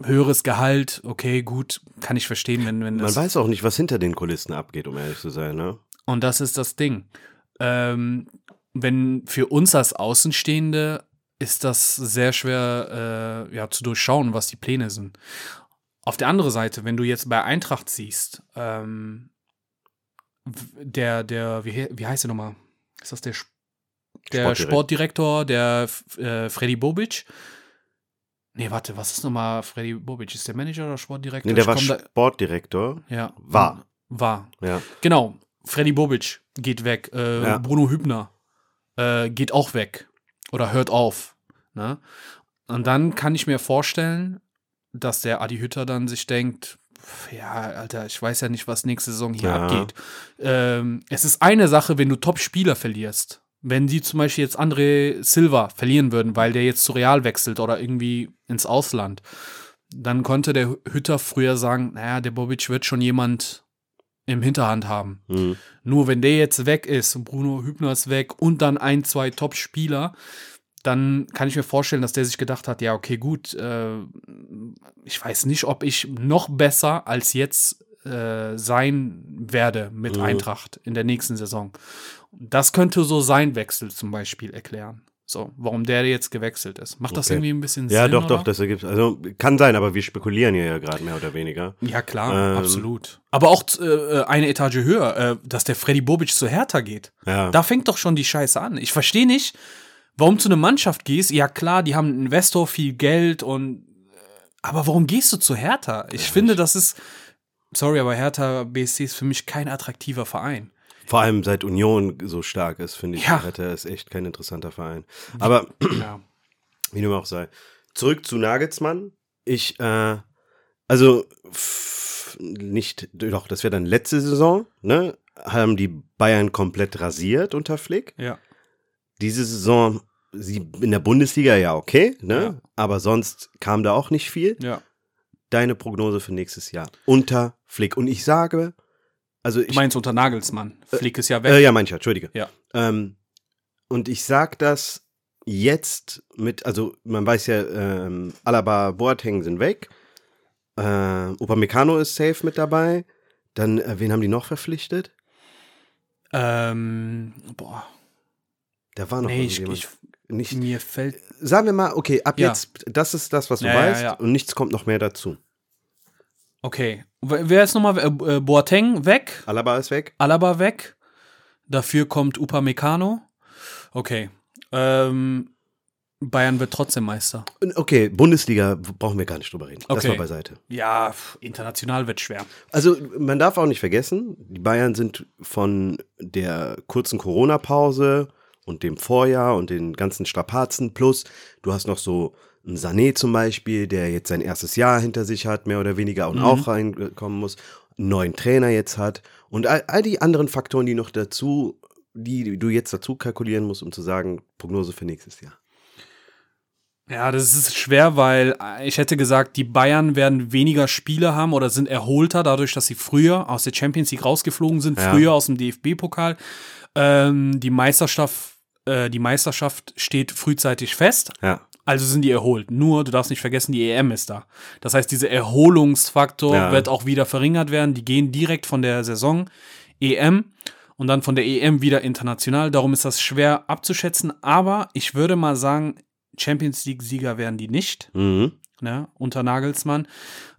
S2: höheres Gehalt, okay, gut, kann ich verstehen, wenn, wenn.
S1: Man weiß auch nicht, was hinter den Kulissen abgeht, um ehrlich zu sein, ne?
S2: Und das ist das Ding. Ähm, wenn für uns als Außenstehende ist das sehr schwer äh, ja, zu durchschauen, was die Pläne sind. Auf der anderen Seite, wenn du jetzt bei Eintracht siehst, ähm, der, der, wie, wie heißt der nochmal? Ist das der, der Sportdirektor, der äh, Freddy Bobic? Nee, warte, was ist nochmal Freddy Bobic? Ist der Manager oder Sportdirektor?
S1: Nee, der ich war Sportdirektor.
S2: Ja.
S1: War.
S2: War.
S1: Ja.
S2: Genau. Freddy Bobic geht weg. Äh, ja. Bruno Hübner äh, geht auch weg. Oder hört auf. Ne? Und dann kann ich mir vorstellen, dass der Adi Hütter dann sich denkt, ja, Alter, ich weiß ja nicht, was nächste Saison hier ja. abgeht. Ähm, es ist eine Sache, wenn du Top-Spieler verlierst. Wenn die zum Beispiel jetzt André Silva verlieren würden, weil der jetzt zu Real wechselt oder irgendwie ins Ausland, dann konnte der Hütter früher sagen, naja, der Bobic wird schon jemand im Hinterhand haben. Mhm. Nur wenn der jetzt weg ist und Bruno Hübner ist weg und dann ein, zwei Top-Spieler, dann kann ich mir vorstellen, dass der sich gedacht hat, ja, okay, gut, äh, ich weiß nicht, ob ich noch besser als jetzt äh, sein werde mit mhm. Eintracht in der nächsten Saison. Das könnte so sein Wechsel zum Beispiel erklären. So, warum der jetzt gewechselt ist. Macht das okay. irgendwie ein bisschen Sinn?
S1: Ja, doch, oder? doch, das ergibt. Also kann sein, aber wir spekulieren hier ja gerade mehr oder weniger.
S2: Ja, klar, ähm, absolut. Aber auch äh, eine Etage höher, äh, dass der Freddy Bobic zu Hertha geht.
S1: Ja.
S2: Da fängt doch schon die Scheiße an. Ich verstehe nicht, warum zu einer Mannschaft gehst. Ja, klar, die haben einen Investor, viel Geld und. Äh, aber warum gehst du zu Hertha? Ich ja, finde, das ist. Sorry, aber Hertha BSC ist für mich kein attraktiver Verein.
S1: Vor allem seit Union so stark ist, finde ich, ja. Hertha ist echt kein interessanter Verein. Aber ja. <clears throat> wie dem auch sei. Zurück zu Nagelsmann. Ich, äh, also nicht, doch, das wäre dann letzte Saison, ne? Haben die Bayern komplett rasiert unter Flick.
S2: Ja.
S1: Diese Saison, sie in der Bundesliga ja okay, ne? Ja. Aber sonst kam da auch nicht viel.
S2: Ja.
S1: Deine Prognose für nächstes Jahr unter Flick. Und ich sage, also ich,
S2: du meinst unter Nagelsmann. Äh, Flick ist ja weg.
S1: Äh, ja, mancher, entschuldige.
S2: Ja.
S1: Ähm, und ich sag das jetzt mit, also man weiß ja, ähm, Alaba, Boateng sind weg. Äh, Upamecano ist safe mit dabei. Dann, äh, wen haben die noch verpflichtet?
S2: Ähm, boah.
S1: Da war noch
S2: nee, ich, ich, nicht. Mir fällt.
S1: Sagen wir mal, okay, ab ja. jetzt, das ist das, was du ja, weißt, ja, und nichts kommt noch mehr dazu.
S2: Okay. Wer ist nochmal? Äh, äh, Boateng weg.
S1: Alaba ist weg.
S2: Alaba weg. Dafür kommt Upamecano. Okay. Ähm, Bayern wird trotzdem Meister.
S1: Okay, Bundesliga brauchen wir gar nicht drüber reden.
S2: Okay.
S1: Lass mal beiseite.
S2: Ja, international wird schwer.
S1: Also, man darf auch nicht vergessen, die Bayern sind von der kurzen Corona-Pause und dem Vorjahr und den ganzen Strapazen plus, du hast noch so ein Sané zum Beispiel, der jetzt sein erstes Jahr hinter sich hat, mehr oder weniger, und mhm. auch reinkommen muss, einen neuen Trainer jetzt hat und all, all die anderen Faktoren, die noch dazu, die du jetzt dazu kalkulieren musst, um zu sagen, Prognose für nächstes Jahr.
S2: Ja, das ist schwer, weil ich hätte gesagt, die Bayern werden weniger Spiele haben oder sind erholter, dadurch, dass sie früher aus der Champions League rausgeflogen sind, ja. früher aus dem DFB-Pokal. Ähm, die Meisterschaft, äh, die Meisterschaft steht frühzeitig fest.
S1: Ja.
S2: Also sind die erholt. Nur, du darfst nicht vergessen, die EM ist da. Das heißt, dieser Erholungsfaktor ja. wird auch wieder verringert werden. Die gehen direkt von der Saison EM und dann von der EM wieder international. Darum ist das schwer abzuschätzen. Aber ich würde mal sagen, Champions League-Sieger werden die nicht,
S1: Mhm.
S2: ne, unter Nagelsmann.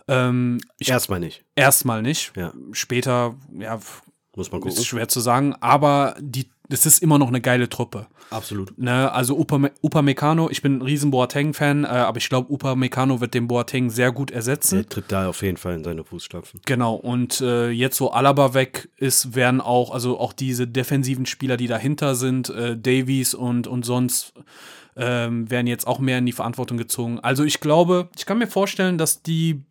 S2: Ähm, ich,
S1: Erstmal nicht.
S2: erstmal nicht.
S1: Ja.
S2: Später, ja,
S1: Muss man
S2: ist
S1: gucken.
S2: schwer zu sagen, aber die, das ist immer noch eine geile Truppe.
S1: Absolut.
S2: Ne, also Upame Upamecano, ich bin ein riesen Boateng-Fan, äh, aber ich glaube, Upamecano wird den Boateng sehr gut ersetzen.
S1: Der tritt da auf jeden Fall in seine Fußstapfen.
S2: Genau, und äh, jetzt wo Alaba weg ist, werden auch, also auch diese defensiven Spieler, die dahinter sind, äh, Davies und, und sonst, ähm, werden jetzt auch mehr in die Verantwortung gezogen. Also ich glaube, ich kann mir vorstellen, dass die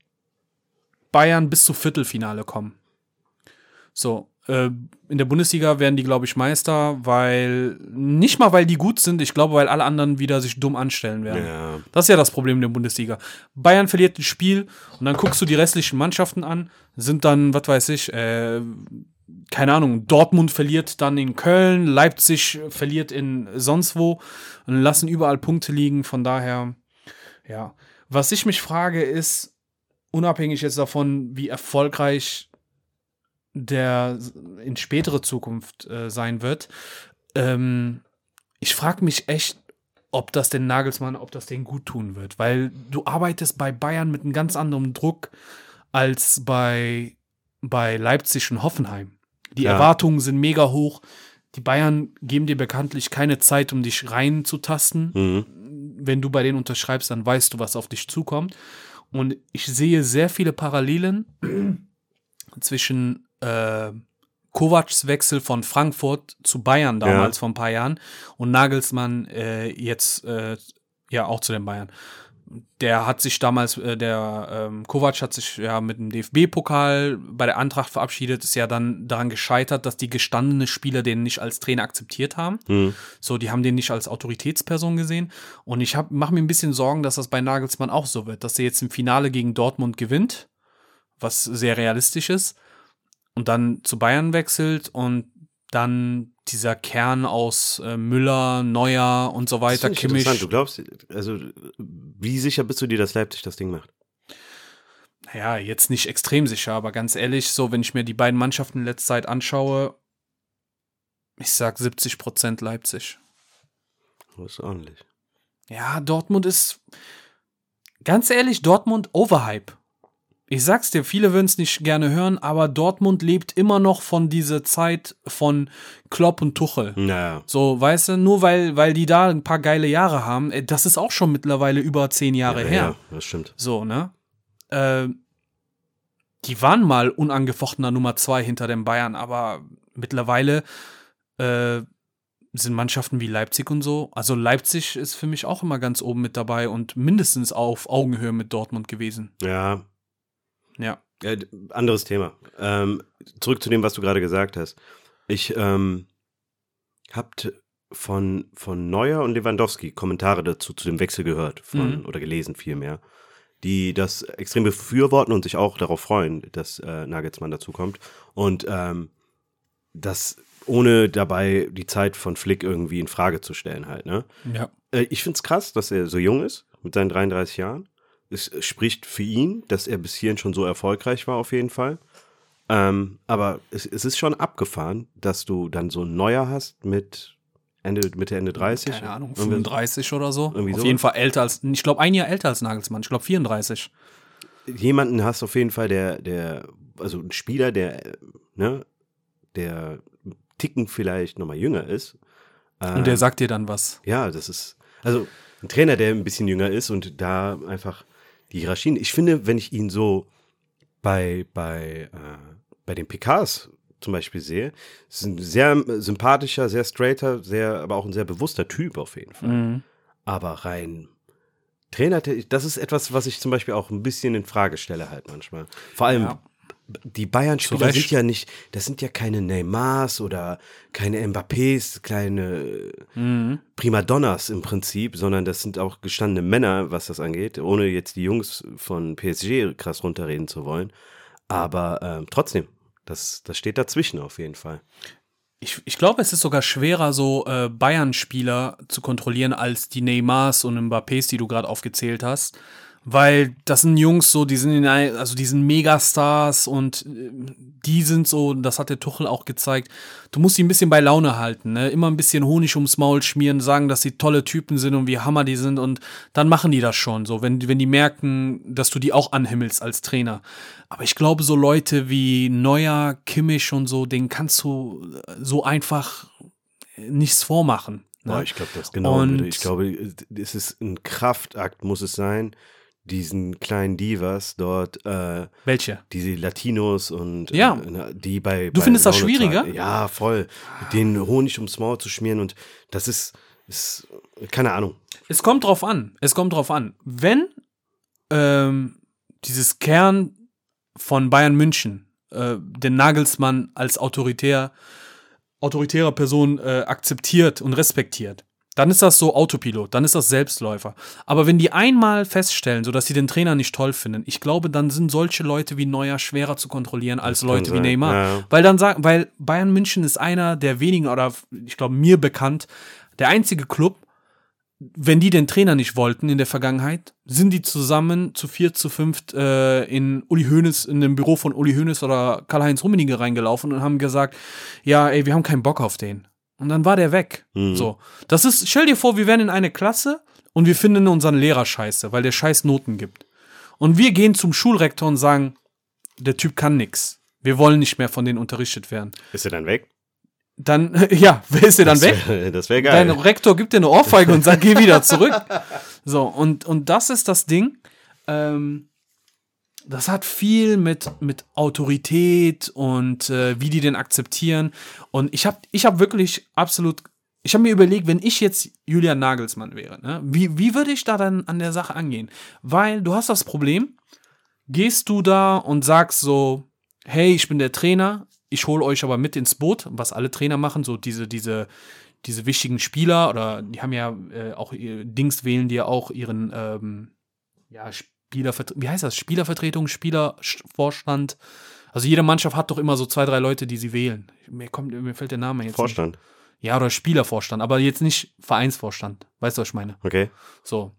S2: Bayern bis zu Viertelfinale kommen. So, in der Bundesliga werden die, glaube ich, Meister, weil, nicht mal weil die gut sind, ich glaube, weil alle anderen wieder sich dumm anstellen werden.
S1: Ja.
S2: Das ist ja das Problem der Bundesliga. Bayern verliert ein Spiel und dann guckst du die restlichen Mannschaften an, sind dann, was weiß ich, äh, keine Ahnung, Dortmund verliert dann in Köln, Leipzig verliert in sonst wo und lassen überall Punkte liegen. Von daher, ja. Was ich mich frage ist, unabhängig jetzt davon, wie erfolgreich der in spätere Zukunft äh, sein wird, ähm, ich frage mich echt, ob das den Nagelsmann, ob das den gut tun wird, weil du arbeitest bei Bayern mit einem ganz anderen Druck als bei, bei Leipzig und Hoffenheim. Die
S1: Ja.
S2: Erwartungen sind mega hoch. Die Bayern geben dir bekanntlich keine Zeit, um dich reinzutasten.
S1: Mhm.
S2: Wenn du bei denen unterschreibst, dann weißt du, was auf dich zukommt. Und ich sehe sehr viele Parallelen zwischen äh, Kovacs Wechsel von Frankfurt zu Bayern damals vor ein paar Jahren und Nagelsmann äh, jetzt äh, ja auch zu den Bayern. Der hat sich damals, äh, der ähm, Kovac hat sich ja mit dem DFB-Pokal bei der Antracht verabschiedet, ist ja dann daran gescheitert, dass die gestandene Spieler den nicht als Trainer akzeptiert haben.
S1: Mhm.
S2: So, die haben den nicht als Autoritätsperson gesehen. Und ich mache mir ein bisschen Sorgen, dass das bei Nagelsmann auch so wird, dass er jetzt im Finale gegen Dortmund gewinnt, was sehr realistisch ist, und dann zu Bayern wechselt und dann dieser Kern aus äh, Müller, Neuer und so
S1: Das
S2: weiter,
S1: finde ich interessant.
S2: Kimmich.
S1: Du glaubst, also wie sicher bist du dir, dass Leipzig das Ding macht?
S2: Ja, jetzt nicht extrem sicher, aber ganz ehrlich, so, wenn ich mir die beiden Mannschaften in letzter Zeit anschaue, ich sag 70% Leipzig.
S1: Das ist ordentlich.
S2: Ja, Dortmund ist, ganz ehrlich, Dortmund Overhype. Ich sag's dir, viele würden es nicht gerne hören, aber Dortmund lebt immer noch von dieser Zeit von Klopp und Tuchel.
S1: Naja.
S2: So, weißt du, nur weil, weil die da ein paar geile Jahre haben, äh, das ist auch schon mittlerweile über zehn Jahre
S1: ja,
S2: her.
S1: ja, das stimmt.
S2: So, ne? Äh, die waren mal unangefochtener Nummer zwei hinter den Bayern, aber mittlerweile äh, sind Mannschaften wie Leipzig und so. Also Leipzig ist für mich auch immer ganz oben mit dabei und mindestens auf Augenhöhe mit Dortmund gewesen.
S1: Ja,
S2: Ja.
S1: Äh, anderes Thema. Ähm, zurück zu dem, was du gerade gesagt hast. Ich ähm, habt von, von Neuer und Lewandowski Kommentare dazu zu dem Wechsel gehört von,
S2: Mhm.
S1: oder gelesen vielmehr, die das extrem befürworten und sich auch darauf freuen, dass äh, Nagelsmann dazu kommt. Und ähm, das ohne dabei die Zeit von Flick irgendwie in Frage zu stellen halt, ne?
S2: Ja.
S1: Äh, ich finde es krass, dass er so jung ist, mit seinen 33 Jahren. Es spricht für ihn, dass er bis hierhin schon so erfolgreich war, auf jeden Fall. Ähm, aber es, es ist schon abgefahren, dass du dann so ein Neuer hast mit Ende, Mitte, Ende 30.
S2: Keine Ahnung,
S1: Irgendwie-
S2: 35 oder so.
S1: irgendwie
S2: auf
S1: sowas.
S2: jeden Fall älter als, ich glaube, ein Jahr älter als Nagelsmann. Ich glaube, 34.
S1: Jemanden hast auf jeden Fall, der, der, also ein Spieler, der, ne, der Ticken vielleicht nochmal jünger ist.
S2: Und der
S1: Ähm,
S2: sagt dir dann was.
S1: Ja, das ist, also ein Trainer, der ein bisschen jünger ist und da einfach die Hierarchien. Ich finde, wenn ich ihn so bei, bei, äh, bei den PKs zum Beispiel sehe, ist ein sehr sympathischer, sehr straighter, sehr, aber auch ein sehr bewusster Typ auf jeden Fall.
S2: Mhm.
S1: Aber rein Trainer, das ist etwas, was ich zum Beispiel auch ein bisschen in Frage stelle halt manchmal. Vor allem
S2: Ja.
S1: Die Bayern-Spieler sind ja nicht, das sind ja keine Neymars oder keine Mbappés, kleine
S2: Mhm.
S1: Primadonnas im Prinzip, sondern das sind auch gestandene Männer, was das angeht, ohne jetzt die Jungs von PSG krass runterreden zu wollen. Aber ähm, trotzdem, das, das steht dazwischen auf jeden Fall.
S2: Ich, ich glaube, es ist sogar schwerer, so äh, Bayern-Spieler zu kontrollieren als die Neymars und Mbappés, die du gerade aufgezählt hast. Weil das sind Jungs so, die sind in ein, also die sind Megastars und äh, die sind so, das hat der Tuchel auch gezeigt. Du musst sie ein bisschen bei Laune halten, ne? Immer ein bisschen Honig ums Maul schmieren, sagen, dass sie tolle Typen sind und wie Hammer die sind und dann machen die das schon so, wenn, wenn die merken, dass du die auch anhimmelst als Trainer. Aber ich glaube, so Leute wie Neuer, Kimmich und so, denen kannst du so einfach nichts vormachen. Ne?
S1: Boah, ich glaube, das genau.
S2: Und-.
S1: Ich glaube, es ist ein Kraftakt, muss es sein, diesen kleinen Divas dort, äh,
S2: Welche?
S1: diese Latinos und
S2: Ja.
S1: äh, die bei.
S2: Du
S1: bei
S2: findest das
S1: Laune
S2: schwieriger?
S1: tragen. Ja, voll. Den Honig ums Maul zu schmieren und das ist, ist keine Ahnung.
S2: Es kommt drauf an. Es kommt drauf an. Wenn ähm, dieses Kern von Bayern München äh, den Nagelsmann als autoritär, autoritäre Person äh, akzeptiert und respektiert, dann ist das so Autopilot, dann ist das Selbstläufer. Aber wenn die einmal feststellen, so dass sie den Trainer nicht toll finden, ich glaube, dann sind solche Leute wie Neuer schwerer zu kontrollieren als Leute wie Neymar.
S1: ja.
S2: Weil dann sagen, weil Bayern München ist einer der wenigen oder ich glaube mir bekannt, der einzige Club, wenn die den Trainer nicht wollten in der Vergangenheit, sind die zusammen zu vier, zu fünft äh, in Uli Hoeneß, in dem Büro von Uli Hoeneß oder Karl-Heinz Rummenigge reingelaufen und haben gesagt, ja, ey, wir haben keinen Bock auf den. Und dann war der weg. So. Das ist, stell dir vor, wir wären in eine Klasse und wir finden unseren Lehrer scheiße, weil der scheiß Noten gibt. Und wir gehen zum Schulrektor und sagen, der Typ kann nix. Wir wollen nicht mehr von denen unterrichtet werden.
S1: Ist er dann weg?
S2: Dann, <laughs> ja, <laughs> ist der dann weg?
S1: Das wäre <laughs> das wär geil.
S2: Dein Rektor gibt dir eine Ohrfeige und sagt, geh wieder zurück. So, und, und das ist das Ding. Ähm, das hat viel mit, mit Autorität und äh, wie die den akzeptieren. Und ich habe ich hab wirklich absolut, ich habe mir überlegt, wenn ich jetzt Julian Nagelsmann wäre, ne, wie, wie würde ich da dann an der Sache angehen? Weil du hast das Problem, gehst du da und sagst so, hey, ich bin der Trainer, ich hole euch aber mit ins Boot, was alle Trainer machen, so diese, diese, diese wichtigen Spieler oder die haben ja äh, auch Dings wählen die ja auch ihren ähm, ja, Spielervertretung, wie heißt das? Spielervertretung, Spielervorstand. Also jede Mannschaft hat doch immer so zwei, drei Leute, die sie wählen. Mir kommt, mir fällt der Name jetzt
S1: Vorstand.
S2: nicht. Ja, oder Spielervorstand, aber jetzt nicht Vereinsvorstand. Weißt du, was ich meine?
S1: Okay.
S2: So.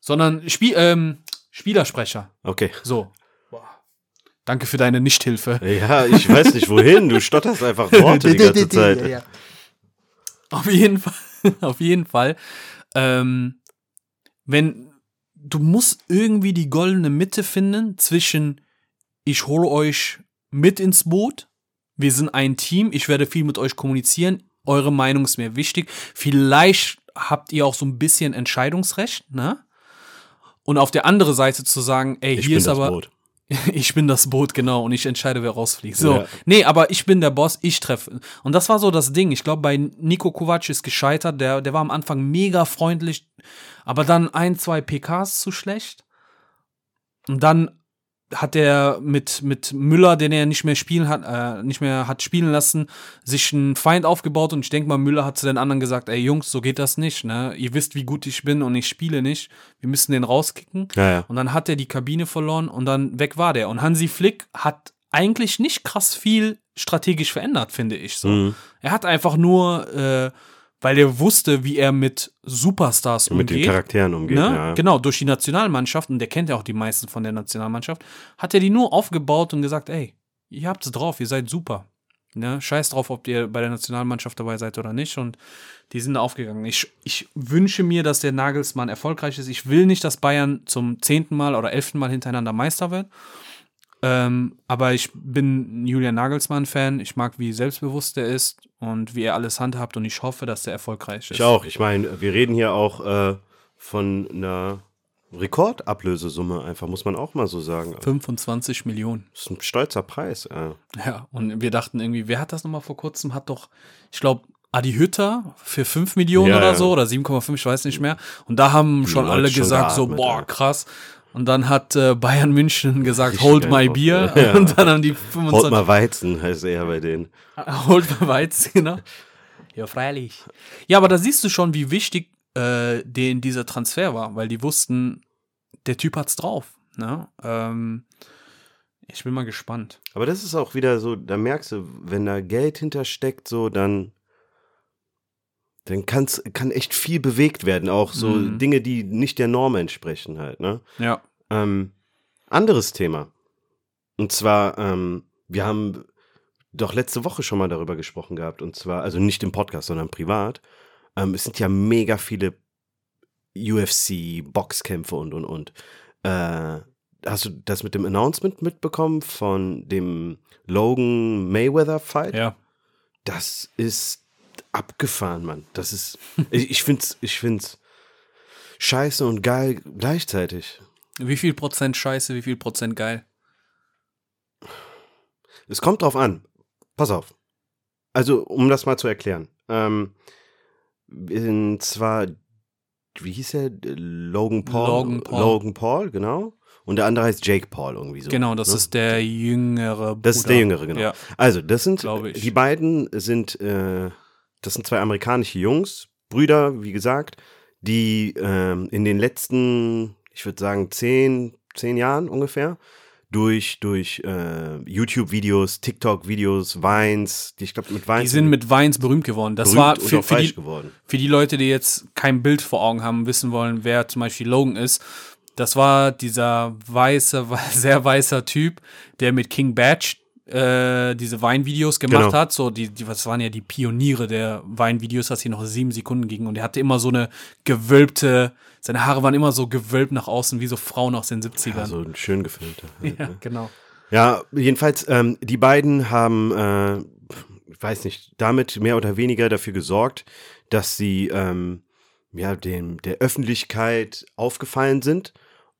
S2: Sondern Spiel, ähm, Spielersprecher.
S1: Okay.
S2: So. Danke für deine Nichthilfe.
S1: Ja, ich weiß nicht wohin. Du stotterst einfach <laughs> Worte die ganze Zeit.
S2: Auf jeden Fall, <laughs> auf jeden Fall. Ähm, wenn du musst irgendwie die goldene Mitte finden zwischen ich hole euch mit ins Boot, wir sind ein Team, ich werde viel mit euch kommunizieren, eure Meinung ist mir wichtig. Vielleicht habt ihr auch so ein bisschen Entscheidungsrecht, ne? Und auf der anderen Seite zu sagen, ey,
S1: Ich
S2: hier
S1: bin
S2: ist aber
S1: Boot. <laughs>
S2: ich bin das Boot, genau, und ich entscheide, wer rausfliegt. So.
S1: Ja.
S2: Nee, aber ich bin der Boss, ich treffe. Und das war so das Ding. Ich glaube, bei Nico Kovac ist gescheitert. Der, der war am Anfang mega freundlich, aber dann ein, zwei PKs zu schlecht. Und dann hat er mit, mit Müller, den er nicht mehr spielen hat, äh, nicht mehr hat spielen lassen, sich einen Feind aufgebaut und ich denke mal, Müller hat zu den anderen gesagt, ey Jungs, so geht das nicht, ne? Ihr wisst, wie gut ich bin und ich spiele nicht. Wir müssen den rauskicken.
S1: Ja, ja.
S2: Und dann hat er die Kabine verloren und dann weg war der. Und Hansi Flick hat eigentlich nicht krass viel strategisch verändert, finde ich so.
S1: Mhm.
S2: Er hat einfach nur, äh, weil er wusste, wie er mit Superstars
S1: Mit den
S2: umgeht.
S1: Charakteren umgeht.
S2: Ne?
S1: Ja.
S2: Genau, durch die Nationalmannschaft, und der kennt ja auch die meisten von der Nationalmannschaft, hat er die nur aufgebaut und gesagt, ey, ihr habt's drauf, ihr seid super. Ne? Scheiß drauf, ob ihr bei der Nationalmannschaft dabei seid oder nicht. Und die sind da aufgegangen. Ich, ich wünsche mir, dass der Nagelsmann erfolgreich ist. Ich will nicht, dass Bayern zum zehnten Mal oder elften Mal hintereinander Meister wird. Ähm, aber ich bin ein Julian Nagelsmann-Fan. Ich mag, wie selbstbewusst er ist und wie er alles handhabt. Und ich hoffe, dass er erfolgreich ist.
S1: Ich auch. Ich meine, wir reden hier auch äh, von einer Rekordablösesumme, einfach, muss man auch mal so sagen.
S2: 25 Millionen.
S1: Das ist ein stolzer Preis. Ja.
S2: Ja, und wir dachten irgendwie, wer hat das nochmal vor kurzem? Hat doch, ich glaube, Adi Hütter für 5 Millionen
S1: Ja,
S2: oder
S1: ja.
S2: so oder 7,5, ich weiß nicht mehr. Und da haben schon alle
S1: schon
S2: gesagt, so,
S1: geatmet,
S2: boah,
S1: ja.
S2: krass. Und dann hat äh, Bayern München gesagt,
S1: Richtig
S2: hold my beer. <laughs>
S1: Ja.
S2: Und dann haben die
S1: Holt
S2: 25.
S1: mal Weizen, heißt er bei denen. <laughs>
S2: Holt mal Weizen, genau. Ja, freilich. Ja, aber da siehst du schon, wie wichtig äh, den dieser Transfer war, weil die wussten, der Typ hat's drauf. Ne? Ähm, ich bin mal gespannt.
S1: Aber das ist auch wieder so, da merkst du, wenn da Geld hintersteckt, so, dann, dann kann's, kann echt viel bewegt werden. Auch so
S2: Mhm.
S1: Dinge, die nicht der Norm entsprechen halt, ne?
S2: Ja.
S1: Ähm, anderes Thema. Und zwar, ähm, wir haben doch letzte Woche schon mal darüber gesprochen gehabt. Und zwar, also nicht im Podcast, sondern privat. Ähm, es sind ja mega viele UFC, Boxkämpfe und, und, und. Äh, hast du das mit dem Announcement mitbekommen von dem Logan Mayweather Fight?
S2: Ja.
S1: Das ist abgefahren, Mann. Das ist, ich, ich find's, ich find's scheiße und geil gleichzeitig.
S2: Wie viel Prozent scheiße, wie viel Prozent geil?
S1: Es kommt drauf an. Pass auf. Also, um das mal zu erklären. Ähm, in zwar, wie hieß er? Logan Paul.
S2: Logan Paul.
S1: Logan Paul, genau. Und der andere heißt Jake Paul irgendwie so.
S2: Genau, das
S1: ne?
S2: ist der jüngere Bruder.
S1: Das ist der Jüngere, genau.
S2: Ja.
S1: Also, das sind, die beiden sind, äh, das sind zwei amerikanische Jungs, Brüder, wie gesagt, die ähm, in den letzten, ich würde sagen, zehn, zehn Jahren ungefähr, durch, durch äh, YouTube-Videos, TikTok-Videos, Vines, die ich glaube mit Vines
S2: Die sind mit Weins berühmt geworden. Das
S1: berühmt
S2: war für, für, die,
S1: geworden.
S2: für die Leute, die jetzt kein Bild vor Augen haben, wissen wollen, wer zum Beispiel Logan ist. Das war dieser weiße, <laughs> sehr weißer Typ, der mit King Badge äh, diese Weinvideos gemacht
S1: Genau.
S2: hat. So, die, die, was waren ja die Pioniere der Weinvideos, dass sie noch sieben Sekunden gingen. Und er hatte immer so eine gewölbte, seine Haare waren immer so gewölbt nach außen, wie so Frauen aus den 70ern.
S1: Also ein schön gefilmter. <laughs>
S2: ja, genau.
S1: Ja, jedenfalls, ähm, die beiden haben, äh, ich weiß nicht, damit mehr oder weniger dafür gesorgt, dass sie ähm, ja, dem, der Öffentlichkeit aufgefallen sind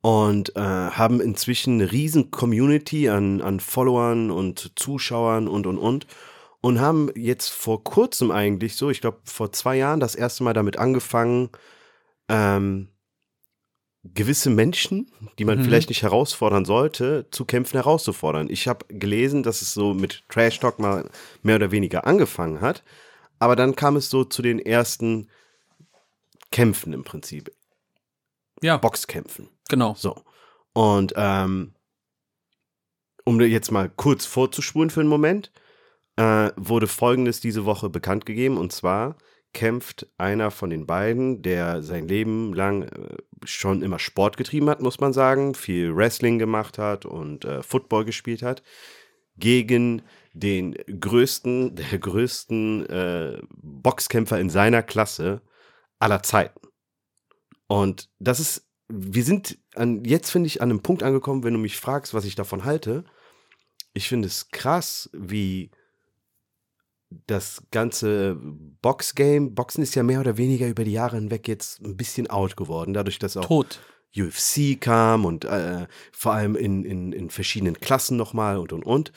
S1: und äh, haben inzwischen eine riesen Community an, an Followern und Zuschauern und und und und haben jetzt vor kurzem eigentlich so, ich glaube vor zwei Jahren das erste Mal damit angefangen, ähm, gewisse Menschen, die man
S2: Mhm.
S1: vielleicht nicht herausfordern sollte, zu kämpfen herauszufordern. Ich habe gelesen, dass es so mit Trash Talk mal mehr oder weniger angefangen hat, aber dann kam es so zu den ersten Kämpfen im Prinzip,
S2: Ja,
S1: Boxkämpfen.
S2: Genau.
S1: So. Und ähm, um jetzt mal kurz vorzuspulen für einen Moment, äh, wurde Folgendes diese Woche bekannt gegeben. Und zwar kämpft einer von den beiden, der sein Leben lang äh, schon immer Sport getrieben hat, muss man sagen, viel Wrestling gemacht hat und äh, Football gespielt hat, gegen den größten, <laughs> der größten äh, Boxkämpfer in seiner Klasse aller Zeiten. Und das ist, wir sind an, jetzt finde ich an einem Punkt angekommen, wenn du mich fragst, was ich davon halte. Ich finde es krass, wie das ganze Boxgame, Boxen ist ja mehr oder weniger über die Jahre hinweg jetzt ein bisschen out geworden, dadurch, dass auch
S2: Tot.
S1: UFC kam und äh, vor allem in, in, in verschiedenen Klassen nochmal und und und.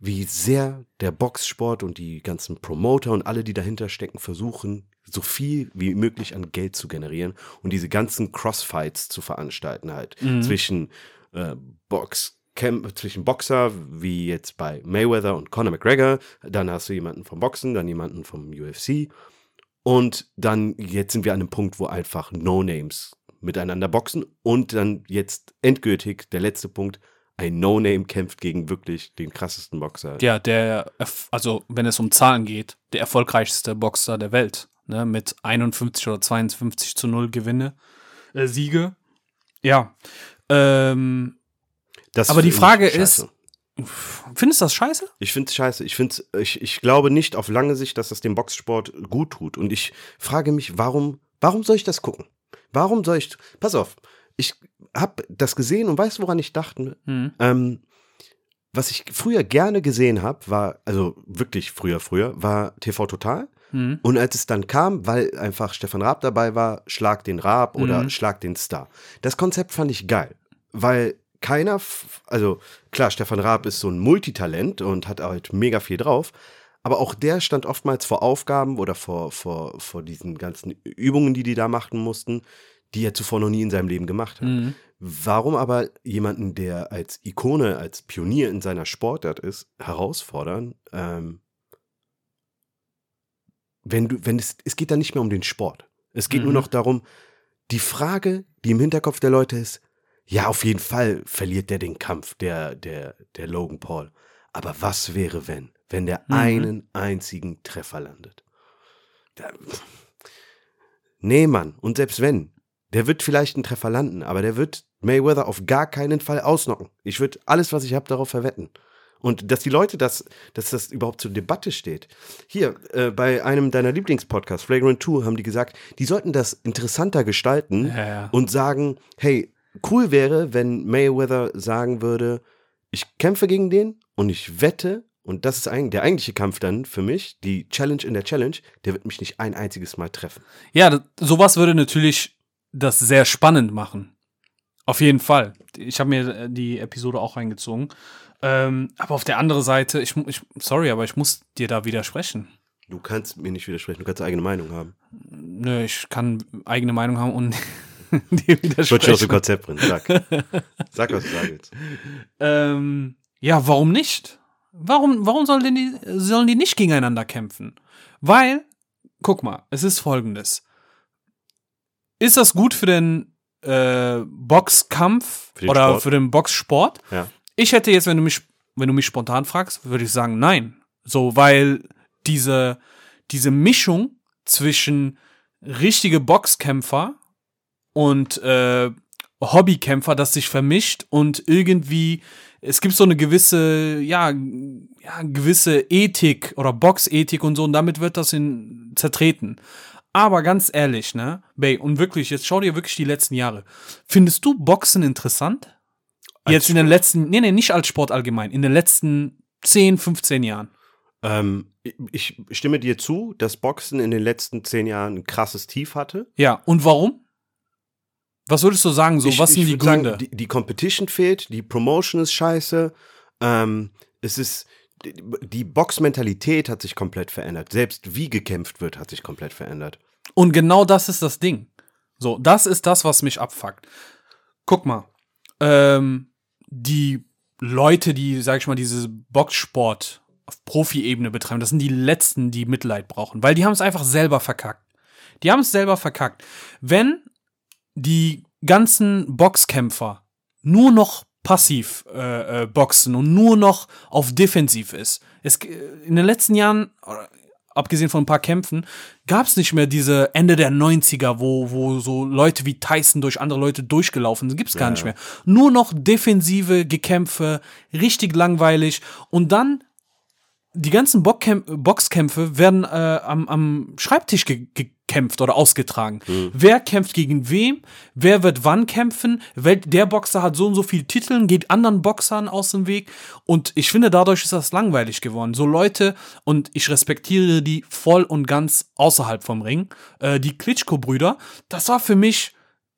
S1: Wie sehr der Boxsport und die ganzen Promoter und alle, die dahinter stecken, versuchen, so viel wie möglich an Geld zu generieren und diese ganzen Crossfights zu veranstalten halt
S2: Mhm.
S1: zwischen äh, Box. Camp, zwischen Boxer, wie jetzt bei Mayweather und Conor McGregor, dann hast du jemanden vom Boxen, dann jemanden vom UFC und dann jetzt sind wir an einem Punkt, wo einfach No-Names miteinander boxen und dann jetzt endgültig der letzte Punkt, ein No-Name kämpft gegen wirklich den krassesten Boxer.
S2: Ja, der, also wenn es um Zahlen geht, der erfolgreichste Boxer der Welt, ne, mit 51 oder 52 zu 0 Gewinne, äh, Siege. Ja. Ähm,
S1: Das
S2: Aber die Frage ist- findest du das scheiße?
S1: Ich finde es scheiße. Ich, find's, ich, ich glaube nicht auf lange Sicht, dass das dem Boxsport gut tut. Und ich frage mich, warum, warum soll ich das gucken? Warum soll ich. Pass auf, ich habe das gesehen und weißt, woran ich dachte?
S2: Mhm.
S1: Ähm, was ich früher gerne gesehen habe, war, also wirklich früher, früher, war TV Total.
S2: Mhm.
S1: Und als es dann kam, weil einfach Stefan Raab dabei war, Schlag den Raab oder
S2: Mhm.
S1: Schlag den Star. Das Konzept fand ich geil, weil keiner, also klar, Stefan Raab ist so ein Multitalent und hat halt mega viel drauf, aber auch der stand oftmals vor Aufgaben oder vor, vor, vor diesen ganzen Übungen, die die da machen mussten, die er zuvor noch nie in seinem Leben gemacht hat.
S2: Mhm.
S1: Warum aber jemanden, der als Ikone, als Pionier in seiner Sportart ist, herausfordern? Ähm, wenn du, wenn es, es geht dann nicht mehr um den Sport. Es geht nur
S2: Mhm.
S1: noch darum, die Frage, die im Hinterkopf der Leute ist, ja, auf jeden Fall verliert der den Kampf, der, der, der Logan Paul. Aber was wäre, wenn? Wenn der
S2: Mhm.
S1: einen einzigen Treffer landet? Da, nee, Mann. Und selbst wenn, der wird vielleicht einen Treffer landen, aber der wird Mayweather auf gar keinen Fall ausnocken. Ich würde alles, was ich habe, darauf verwetten. Und dass die Leute das, dass das überhaupt zur Debatte steht. Hier, äh, bei einem deiner Lieblingspodcasts, Flagrant 2, haben die gesagt, die sollten das interessanter gestalten
S2: Ja, ja.
S1: und sagen, hey, cool wäre, wenn Mayweather sagen würde, ich kämpfe gegen den und ich wette, und das ist eigentlich der eigentliche Kampf dann für mich, die Challenge in der Challenge, der wird mich nicht ein einziges Mal treffen.
S2: Ja, das, sowas würde natürlich das sehr spannend machen. Auf jeden Fall. Ich habe mir äh, die Episode auch reingezogen. Ähm, aber auf der anderen Seite, ich, ich, sorry, aber ich muss dir da widersprechen.
S1: Du kannst mir nicht widersprechen, du kannst eigene Meinung haben.
S2: Nö, ich kann eigene Meinung haben und <laughs>
S1: Ich
S2: dir
S1: wollte schon aus dem
S2: widersprechen.
S1: Konzept bringen. Sag. Sag, was du sagen willst.
S2: Ähm, ja, warum nicht? Warum, warum sollen die, sollen die nicht gegeneinander kämpfen? Weil, guck mal, es ist folgendes. Ist das gut für den äh, Boxkampf
S1: Für den
S2: oder
S1: Sport.
S2: für den Boxsport?
S1: Ja.
S2: Ich hätte jetzt, wenn du mich, wenn du mich spontan fragst, würde ich sagen, nein. So, weil diese, diese Mischung zwischen richtige Boxkämpfer und äh, Hobbykämpfer, das sich vermischt und irgendwie es gibt so eine gewisse, ja, ja, gewisse Ethik oder Boxethik und so und damit wird das in, zertreten. Aber ganz ehrlich, ne, Bay, und wirklich, jetzt schau dir wirklich die letzten Jahre. Findest du Boxen interessant? Jetzt in den letzten, nee, nee, nicht als Sport allgemein, in den letzten 10, 15 Jahren.
S1: Ähm, ich stimme dir zu, dass Boxen in den letzten zehn Jahren ein krasses Tief hatte.
S2: Ja, und warum? Was würdest du sagen, so,
S1: ich,
S2: was sind die
S1: würd sagen,
S2: Gründe?
S1: die, die Competition fehlt, die Promotion ist scheiße. Ähm, es ist die, die Boxmentalität hat sich komplett verändert. Selbst wie gekämpft wird, hat sich komplett verändert.
S2: Und genau das ist das Ding. So, das ist das, was mich abfuckt. Guck mal, ähm, die Leute, die, sag ich mal, diese Boxsport auf Profi-Ebene betreiben, das sind die Letzten, die Mitleid brauchen, weil die haben es einfach selber verkackt. Die haben es selber verkackt. Wenn die ganzen Boxkämpfer nur noch passiv äh, äh, boxen und nur noch auf defensiv ist. Es, äh, in den letzten Jahren, abgesehen von ein paar Kämpfen, gab es nicht mehr diese Ende der 90er, wo, wo so Leute wie Tyson durch andere Leute durchgelaufen sind. Gibt's gar nicht mehr. Nur noch defensive Gekämpfe, richtig langweilig. Und dann die ganzen Boxkämpfe werden äh, am, am Schreibtisch ge gekämpft oder ausgetragen. Wer kämpft gegen wem? Wer wird wann kämpfen? Der Boxer hat so und so viele Titel, geht anderen Boxern aus dem Weg. Und ich finde, dadurch ist das langweilig geworden. So Leute, und ich respektiere die voll und ganz außerhalb vom Ring, äh, die Klitschko-Brüder, das war für mich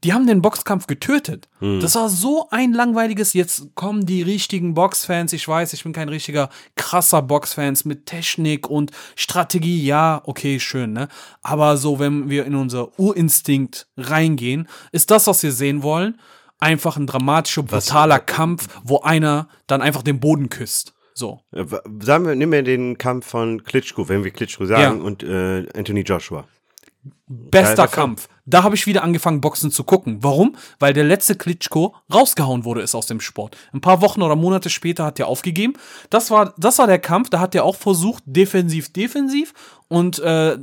S2: die haben den Boxkampf getötet. Das war so ein langweiliges, jetzt kommen die richtigen Boxfans. Ich weiß, ich bin kein richtiger krasser Boxfans mit Technik und Strategie. Ja, okay, schön, ne? Aber so, wenn wir in unser Urinstinkt reingehen, ist das, was wir sehen wollen, einfach ein dramatischer, brutaler Kampf, wo einer dann einfach den Boden küsst. So.
S1: Äh, Sagen wir, nehmen wir den Kampf von Klitschko, wenn wir Klitschko sagen,
S2: Ja.
S1: und äh, Anthony Joshua.
S2: Bester. Kampf. Da habe ich wieder angefangen, Boxen zu gucken. Warum? Weil der letzte Klitschko rausgehauen wurde ist aus dem Sport. Ein paar Wochen oder Monate später hat er aufgegeben. Das war, das war der Kampf, da hat er auch versucht, defensiv, defensiv. Und äh,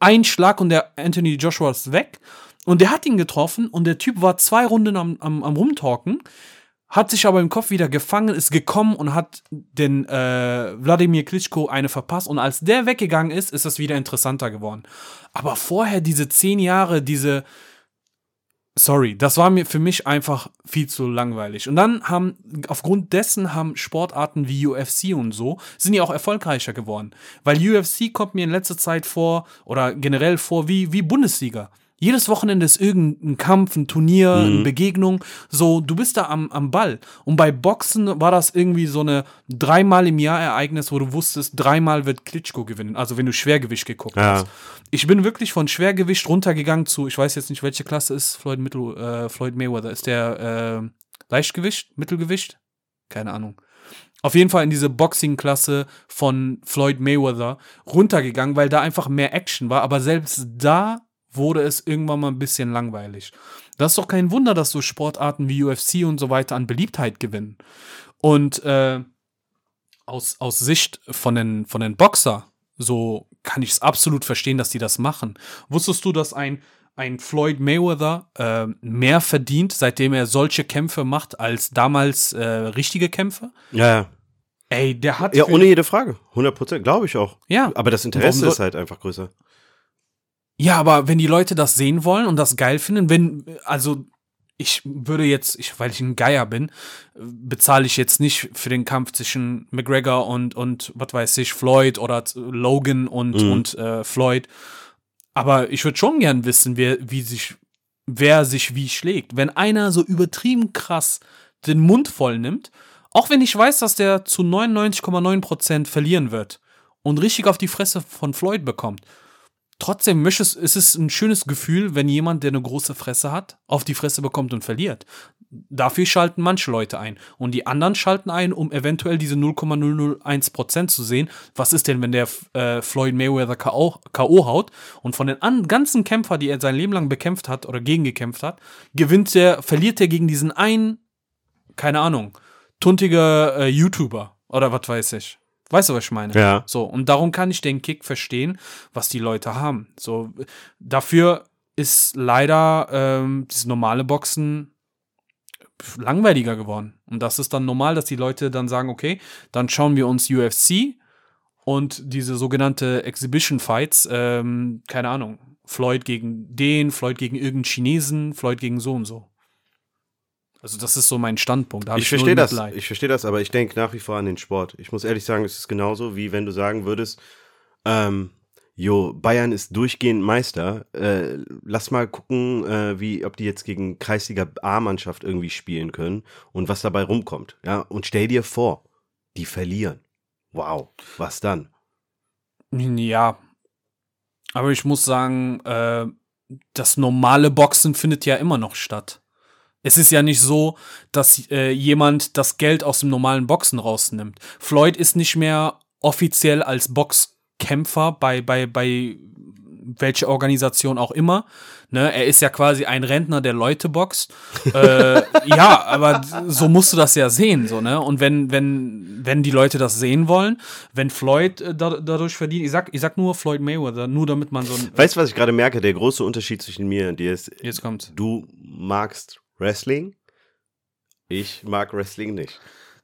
S2: ein Schlag und der Anthony Joshua ist weg. Und der hat ihn getroffen und der Typ war zwei Runden am, am, am Rumtalken, hat sich aber im Kopf wieder gefangen, ist gekommen und hat den äh, Wladimir Klitschko eine verpasst. Und als der weggegangen ist, ist es wieder interessanter geworden. Aber vorher diese zehn Jahre, diese Sorry, das war mir für mich einfach viel zu langweilig. Und dann haben, aufgrund dessen haben Sportarten wie UFC und so, sind ja auch erfolgreicher geworden. Weil UFC kommt mir in letzter Zeit vor, oder generell vor, wie, wie Bundesliga. Jedes Wochenende ist irgendein Kampf, ein Turnier, eine Begegnung. So, du bist da am, am Ball. Und bei Boxen war das irgendwie so eine dreimal im Jahr Ereignis, wo du wusstest, dreimal wird Klitschko gewinnen. Also wenn du Schwergewicht geguckt
S1: Ja.
S2: hast. Ich bin wirklich von Schwergewicht runtergegangen zu, ich weiß jetzt nicht, welche Klasse ist Floyd, Mittel, äh, Floyd Mayweather. Ist der äh, Leichtgewicht? Mittelgewicht? Keine Ahnung. Auf jeden Fall in diese Boxing-Klasse von Floyd Mayweather runtergegangen, weil da einfach mehr Action war. Aber selbst da wurde es irgendwann mal ein bisschen langweilig. Das ist doch kein Wunder, dass so Sportarten wie UFC und so weiter an Beliebtheit gewinnen. Und äh, aus, aus Sicht von den, von den Boxer, so kann ich es absolut verstehen, dass die das machen. Wusstest du, dass ein ein Floyd Mayweather äh, mehr verdient, seitdem er solche Kämpfe macht, als damals äh, richtige Kämpfe?
S1: Ja, ja.
S2: Ey, der hat.
S1: Ja, ohne jede Frage. 100 Prozent, glaube ich auch.
S2: Ja.
S1: Aber das Interesse ist halt einfach größer.
S2: Ja, aber wenn die Leute das sehen wollen und das geil finden, wenn, also ich würde jetzt, ich, weil ich ein Geier bin, bezahle ich jetzt nicht für den Kampf zwischen McGregor und, und was weiß ich, Floyd oder Logan und,
S1: Mhm.
S2: und äh, Floyd. Aber ich würde schon gern wissen, wer, wie sich, wer sich wie schlägt. Wenn einer so übertrieben krass den Mund voll nimmt, auch wenn ich weiß, dass der zu 99,9% verlieren wird und richtig auf die Fresse von Floyd bekommt, trotzdem möchtest, ist es ein schönes Gefühl, wenn jemand, der eine große Fresse hat, auf die Fresse bekommt und verliert. Dafür schalten manche Leute ein. Und die anderen schalten ein, um eventuell diese 0,001% zu sehen. Was ist denn, wenn der äh, Floyd Mayweather K.O. Haut und von den an, ganzen Kämpfer, die er sein Leben lang bekämpft hat oder gegengekämpft hat, gewinnt der, verliert er gegen diesen einen, keine Ahnung, tuntiger äh, YouTuber oder was weiß ich. Weißt du, was ich meine?
S1: Ja.
S2: So, und darum kann ich den Kick verstehen, was die Leute haben. So, dafür ist leider ähm, dieses normale Boxen langweiliger geworden. Und das ist dann normal, dass die Leute dann sagen, okay, dann schauen wir uns UFC und diese sogenannte Exhibition Fights, ähm, keine Ahnung, Floyd gegen den, Floyd gegen irgendeinen Chinesen, Floyd gegen so und so. Also das ist so mein Standpunkt.
S1: Ich
S2: null
S1: verstehe das. Ich verstehe das, aber ich denke nach wie vor an den Sport. Ich muss ehrlich sagen, es ist genauso, wie wenn du sagen würdest, ähm, jo, Bayern ist durchgehend Meister. Äh, lass mal gucken, äh, wie, ob die jetzt gegen Kreisliga A-Mannschaft irgendwie spielen können und was dabei rumkommt. Ja, und stell dir vor, die verlieren. Wow, was dann?
S2: Ja. Aber ich muss sagen, äh, das normale Boxen findet ja immer noch statt. Es ist ja nicht so, dass äh, jemand das Geld aus dem normalen Boxen rausnimmt. Floyd ist nicht mehr offiziell als Boxkämpfer bei, bei, bei welcher Organisation auch immer. Ne? Er ist ja quasi ein Rentner, der Leute boxt. äh, <laughs> ja, aber so musst du das ja sehen. So, ne? Und wenn, wenn, wenn die Leute das sehen wollen, wenn Floyd äh, da, dadurch verdient, ich sag, ich sag nur Floyd Mayweather, nur damit man so ein.
S1: Weißt du, was ich gerade merke? Der große Unterschied zwischen mir und dir ist,
S2: Jetzt kommt's.
S1: du magst Wrestling, ich mag Wrestling nicht.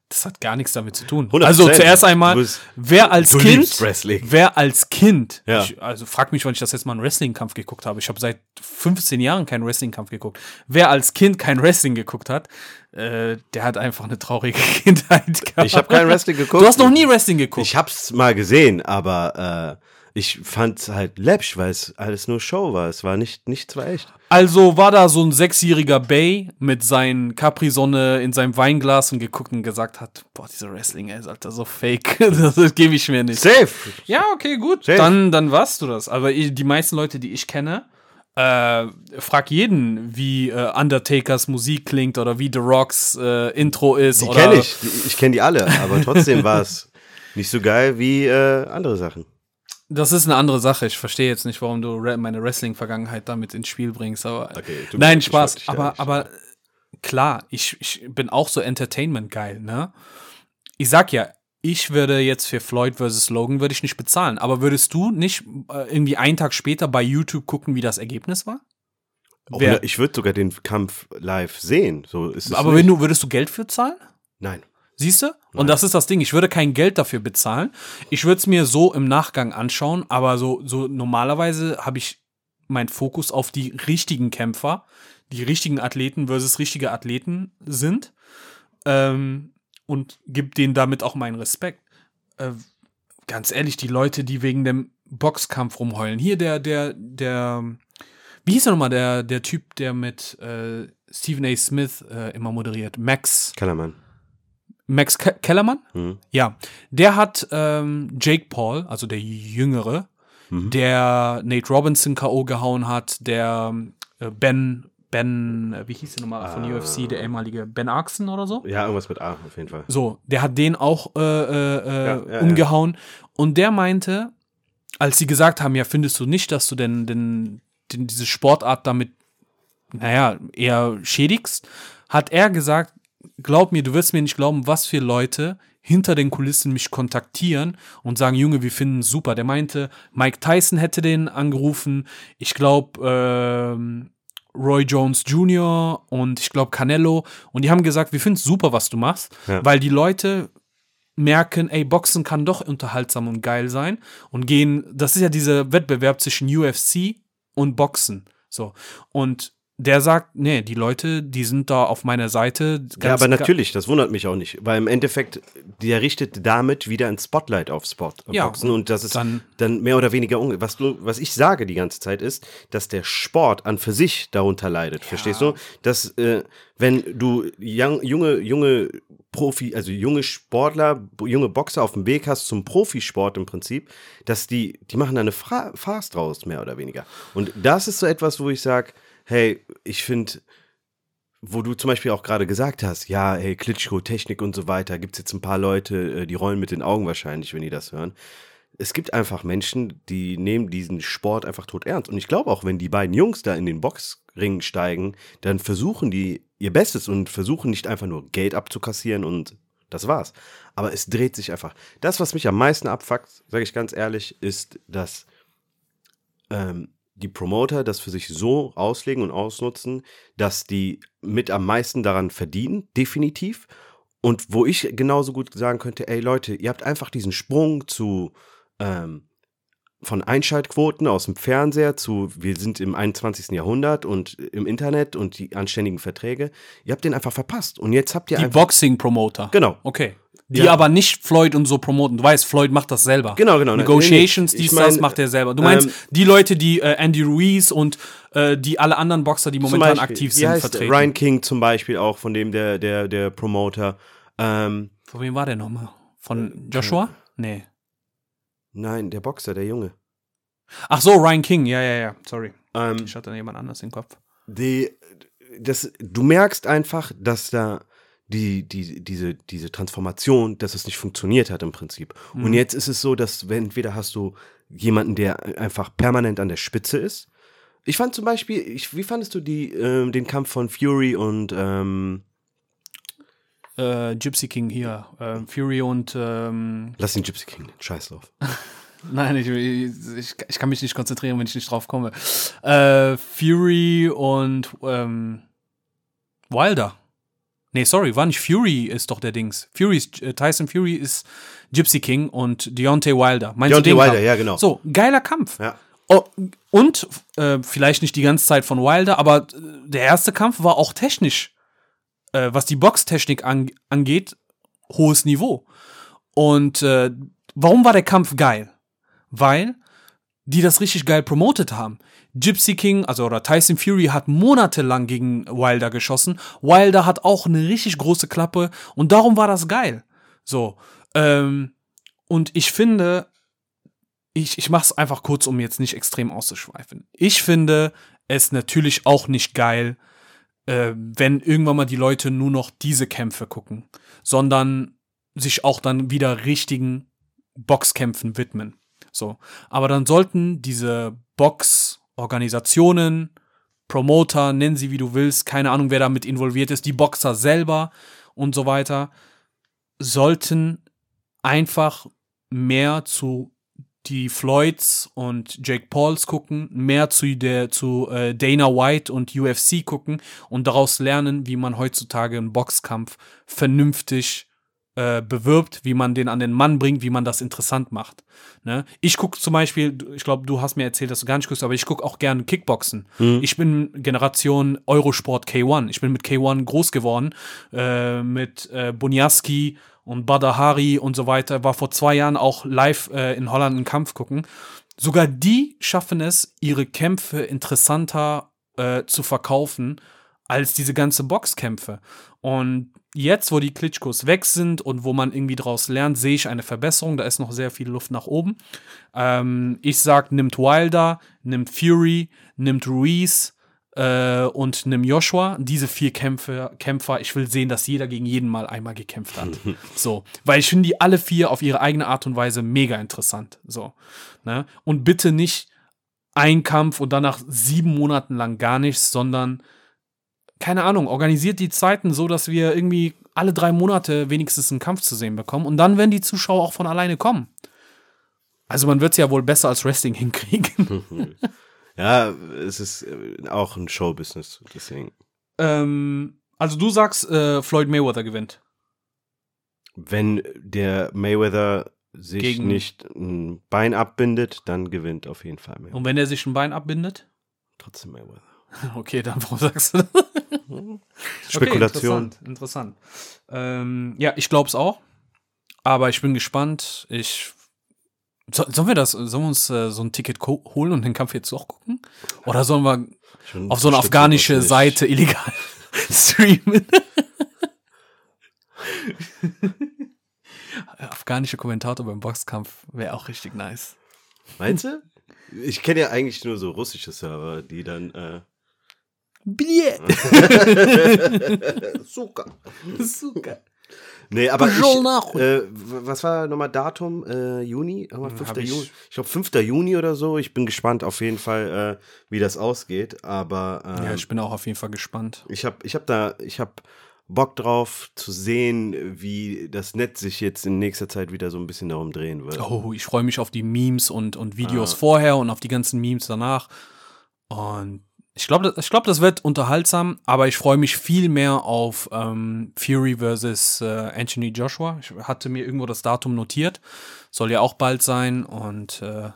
S2: Das hat gar nichts damit zu tun.
S1: 100%.
S2: Also zuerst einmal,
S1: bist-
S2: wer als Kind, wer als Kind,
S1: Ja.
S2: ich, also frag mich, wann ich das jetzt mal einen Wrestling-Kampf geguckt habe. Ich habe seit 15 Jahren keinen Wrestling-Kampf geguckt. Wer als Kind kein Wrestling geguckt hat, äh, der hat einfach eine traurige <laughs> Kindheit gehabt.
S1: Ich habe kein Wrestling geguckt.
S2: Du hast noch nie Wrestling geguckt.
S1: Ich hab's mal gesehen, aber äh, ich fand's halt läppsch, weil es alles nur Show war. Es war nicht, nichts war echt.
S2: Also war da so ein sechsjähriger Bay mit seinen Capri-Sonne in seinem Weinglas und geguckt und gesagt hat, boah, dieser Wrestling, ist Alter so fake. das <laughs> das gebe ich mir nicht.
S1: Safe.
S2: Ja, okay, gut.
S1: Safe.
S2: Dann, dann warst du das. Aber die meisten Leute, die ich kenne, äh, frag jeden, wie äh, Undertakers Musik klingt oder wie The Rocks äh, Intro ist.
S1: Die kenne ich. Ich kenne die alle, aber trotzdem war es <laughs> nicht so geil wie äh, andere Sachen.
S2: Das ist eine andere Sache. Ich verstehe jetzt nicht, warum du meine Wrestling-Vergangenheit damit ins Spiel bringst. Aber
S1: Okay,
S2: nein, Spaß.
S1: dich
S2: Aber, aber klar, ich, ich bin auch so Entertainment geil. Ne? Ich sag ja, ich würde jetzt für Floyd versus Logan würde ich nicht bezahlen. Aber würdest du nicht äh, irgendwie einen Tag später bei YouTube gucken, wie das Ergebnis war? Wer-
S1: ich würde sogar den Kampf live sehen. So ist es
S2: Aber
S1: nicht.
S2: wenn du würdest du Geld für zahlen?
S1: Nein.
S2: Siehst du? Und das ist das Ding. Ich würde kein Geld dafür bezahlen. Ich würde es mir so im Nachgang anschauen, aber so, so normalerweise habe ich meinen Fokus auf die richtigen Kämpfer, die richtigen Athleten versus richtige Athleten sind. Ähm, und gebe denen damit auch meinen Respekt. Äh, ganz ehrlich, die Leute, die wegen dem Boxkampf rumheulen. Hier der, der, der, wie hieß er nochmal, der, der Typ, der mit äh, Stephen A. Smith äh, immer moderiert? Max.
S1: Kellermann.
S2: Max Ke Kellermann?
S1: Hm.
S2: Ja, der hat ähm, Jake Paul, also der Jüngere,
S1: Mhm.
S2: der Nate Robinson K.O. gehauen hat, der äh, Ben, Ben, äh, wie hieß der nochmal von
S1: Ah.
S2: UFC, der ehemalige Ben Axon oder so?
S1: Ja, irgendwas mit A auf jeden Fall.
S2: So, der hat den auch äh, äh, äh,
S1: Ja, ja,
S2: umgehauen. Und der meinte, als sie gesagt haben, ja, findest du nicht, dass du denn, denn, denn diese Sportart damit, naja, eher schädigst, hat er gesagt, glaub mir, du wirst mir nicht glauben, was für Leute hinter den Kulissen mich kontaktieren und sagen, Junge, wir finden es super. Der meinte, Mike Tyson hätte den angerufen. Ich glaube, ähm, Roy Jones Jr. und ich glaube Canelo. Und die haben gesagt, wir finden es super, was du machst,
S1: Ja.
S2: weil die Leute merken, ey, Boxen kann doch unterhaltsam und geil sein und gehen, das ist ja dieser Wettbewerb zwischen UFC und Boxen. So. Und der sagt, nee, die Leute, die sind da auf meiner Seite.
S1: Ja, aber natürlich, das wundert mich auch nicht, weil im Endeffekt, der richtet damit wieder ein Spotlight auf Sport
S2: Ja,
S1: Boxen und das ist
S2: dann-
S1: dann, mehr oder weniger, was du, was ich sage die ganze Zeit ist, dass der Sport an für sich darunter leidet, verstehst du? Dass, äh, wenn du young, junge, junge Profi, also junge Sportler, junge Boxer auf dem Weg hast zum Profisport im Prinzip, dass die, die machen da eine Farce draus, mehr oder weniger. Und das ist so etwas, wo ich sage, hey, ich finde, wo du zum Beispiel auch gerade gesagt hast, ja, hey, Klitschko, Technik und so weiter, gibt es jetzt ein paar Leute, äh, die rollen mit den Augen wahrscheinlich, wenn die das hören. Es gibt einfach Menschen, die nehmen diesen Sport einfach tot ernst. Und ich glaube auch, wenn die beiden Jungs da in den Boxring steigen, dann versuchen die ihr Bestes und versuchen nicht einfach nur Geld abzukassieren und das war's. Aber es dreht sich einfach. Das, was mich am meisten abfuckt, sage ich ganz ehrlich, ist, dass ähm, die Promoter das für sich so auslegen und ausnutzen, dass die mit am meisten daran verdienen, definitiv. Und wo ich genauso gut sagen könnte, ey Leute, ihr habt einfach diesen Sprung zu ähm, von Einschaltquoten aus dem Fernseher zu, wir sind im 21. Jahrhundert und im Internet und die anständigen Verträge. Ihr habt den einfach verpasst. Und jetzt habt ihr
S2: Die. Boxing-Promoter.
S1: Genau.
S2: Okay. Die
S1: Ja.
S2: aber nicht Floyd und so promoten. Du weißt, Floyd macht das selber.
S1: Genau, genau.
S2: Negotiations,
S1: Nee, nee.
S2: Dies, das
S1: mein,
S2: macht er selber. Du meinst
S1: ähm,
S2: die Leute, die äh, Andy Ruiz und äh, die alle anderen Boxer, die momentan
S1: Beispiel,
S2: aktiv sind, vertreten.
S1: Ryan King zum Beispiel auch, von dem der, der, der Promoter. Ähm,
S2: Von wem war der nochmal?
S1: Äh,
S2: Von Joshua? Nee.
S1: nein, der Boxer, der Junge.
S2: Ach so, Ryan King. Ja, ja, ja. Sorry.
S1: Ähm,
S2: Ich hatte jemand anders im Kopf.
S1: die, das, du merkst einfach, dass da die, die, diese, diese Transformation, dass es nicht funktioniert hat im Prinzip.
S2: Mhm.
S1: Und jetzt ist es so, dass entweder hast du jemanden, der einfach permanent an der Spitze ist. Ich fand zum Beispiel, ich, wie fandest du die, ähm, den Kampf von Fury und ähm,
S2: Äh, Gypsy King hier. Äh, Fury und. Ähm,
S1: lass den Gypsy King, den Scheiß drauf. <laughs>
S2: Nein, ich, ich, ich kann mich nicht konzentrieren, wenn ich nicht drauf komme. Äh, Fury und ähm, Wilder. Nee, sorry, war nicht Fury ist doch der Dings. Fury ist, äh, Tyson Fury ist Gypsy King und Deontay Wilder. Meinst
S1: Deontay Wilder,
S2: Kampf?
S1: ja, genau.
S2: So, geiler Kampf.
S1: Ja.
S2: Oh, und äh, vielleicht nicht die ganze Zeit von Wilder, aber äh, der erste Kampf war auch technisch, äh, was die Boxtechnik an, angeht, hohes Niveau. Und äh, warum war der Kampf geil? Weil die das richtig geil promotet haben. Gypsy King, also oder Tyson Fury hat monatelang gegen Wilder geschossen. Wilder hat auch eine richtig große Klappe und darum war das geil. So. Ähm, und ich finde, ich, ich mache es einfach kurz, um jetzt nicht extrem auszuschweifen. Ich finde es natürlich auch nicht geil, äh, wenn irgendwann mal die Leute nur noch diese Kämpfe gucken, sondern sich auch dann wieder richtigen Boxkämpfen widmen. So. Aber dann sollten diese Box-Organisationen, Promoter, nennen sie wie du willst, keine Ahnung, wer damit involviert ist, die Boxer selber und so weiter, sollten einfach mehr zu die Floyds und Jake Pauls gucken, mehr zu der zu äh, Dana White und UFC gucken und daraus lernen, wie man heutzutage einen Boxkampf vernünftig äh, bewirbt, wie man den an den Mann bringt, wie man das interessant macht. Ne? Ich gucke zum Beispiel, ich glaube, du hast mir erzählt, dass du gar nicht guckst, aber ich gucke auch gerne Kickboxen. Ich bin Generation Eurosport K1. Ich bin mit K1 groß geworden, äh, mit äh, Bunyaski und Badahari und so weiter. War vor zwei Jahren auch live äh, in Holland einen Kampf gucken. Sogar die schaffen es, ihre Kämpfe interessanter äh, zu verkaufen als diese ganze Boxkämpfe. Und jetzt, wo die Klitschkos weg sind und wo man irgendwie draus lernt, sehe ich eine Verbesserung. Da ist noch sehr viel Luft nach oben. Ähm, ich sag, nimmt Wilder, nimmt Fury, nimmt Ruiz äh, und nimmt Joshua. Diese vier Kämpfe, Kämpfer, ich will sehen, dass jeder gegen jeden mal einmal gekämpft hat. <laughs> so, weil ich finde die alle vier auf ihre eigene Art und Weise mega interessant. So, ne? Und bitte nicht ein Kampf und danach sieben Monaten lang gar nichts, sondern keine Ahnung, organisiert die Zeiten so, dass wir irgendwie alle drei Monate wenigstens einen Kampf zu sehen bekommen. Und dann werden die Zuschauer auch von alleine kommen. Also man wird es ja wohl besser als Wrestling <laughs> hinkriegen. <laughs>
S1: Ja, es ist äh, auch ein Showbusiness, deswegen.
S2: ähm, also du sagst, äh, Floyd Mayweather gewinnt.
S1: Wenn der Mayweather sich
S2: Gegen-
S1: nicht ein Bein abbindet, dann gewinnt auf jeden Fall Mayweather.
S2: Und wenn er sich ein Bein abbindet?
S1: Trotzdem Mayweather. <laughs>
S2: Okay, dann warum sagst du das?
S1: Spekulation.
S2: Okay, interessant. interessant. Ähm, ja, ich glaube es auch. Aber ich bin gespannt. Ich so, sollen wir das, sollen wir uns äh, so ein Ticket holen und den Kampf jetzt auch gucken? Oder sollen wir
S1: Schon
S2: auf so eine afghanische. Seite illegal <laughs> streamen? <laughs> Afghanische Kommentator beim Boxkampf wäre auch richtig nice.
S1: Meinst du? Ich kenne ja eigentlich nur so russische Server, die dann äh,
S2: Bier. <laughs>
S1: Zucker.
S2: Super.
S1: Nee, aber ich, äh, was war nochmal Datum? Äh, Juni? Irgendwann 5.
S2: hab ich-
S1: Juni. Ich glaube 5. Juni oder so. Ich bin gespannt auf jeden Fall, äh, wie das ausgeht. Aber ähm,
S2: Ja, ich bin auch auf jeden Fall gespannt.
S1: ich habe ich hab da, ich habe Bock drauf zu sehen, wie das Netz sich jetzt in nächster Zeit wieder so ein bisschen darum drehen wird.
S2: Oh, ich freue mich auf die Memes und, und Videos
S1: Ah.
S2: vorher und auf die ganzen Memes danach. Und ich glaube, ich glaub, das wird unterhaltsam, aber ich freue mich viel mehr auf ähm, Fury versus äh, Anthony Joshua. Ich hatte mir irgendwo das Datum notiert. Soll ja auch bald sein und äh,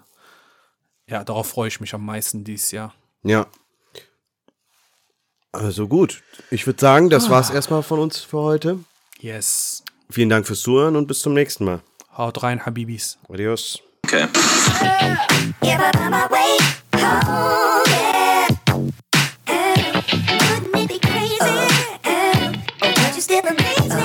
S2: ja, darauf freue ich mich am meisten dieses Jahr.
S1: Ja. Also gut. Ich würde sagen, das war's erstmal von uns für heute.
S2: Yes.
S1: Vielen Dank fürs Zuhören und bis zum nächsten Mal.
S2: Haut rein, Habibis.
S1: Adios.
S3: Okay.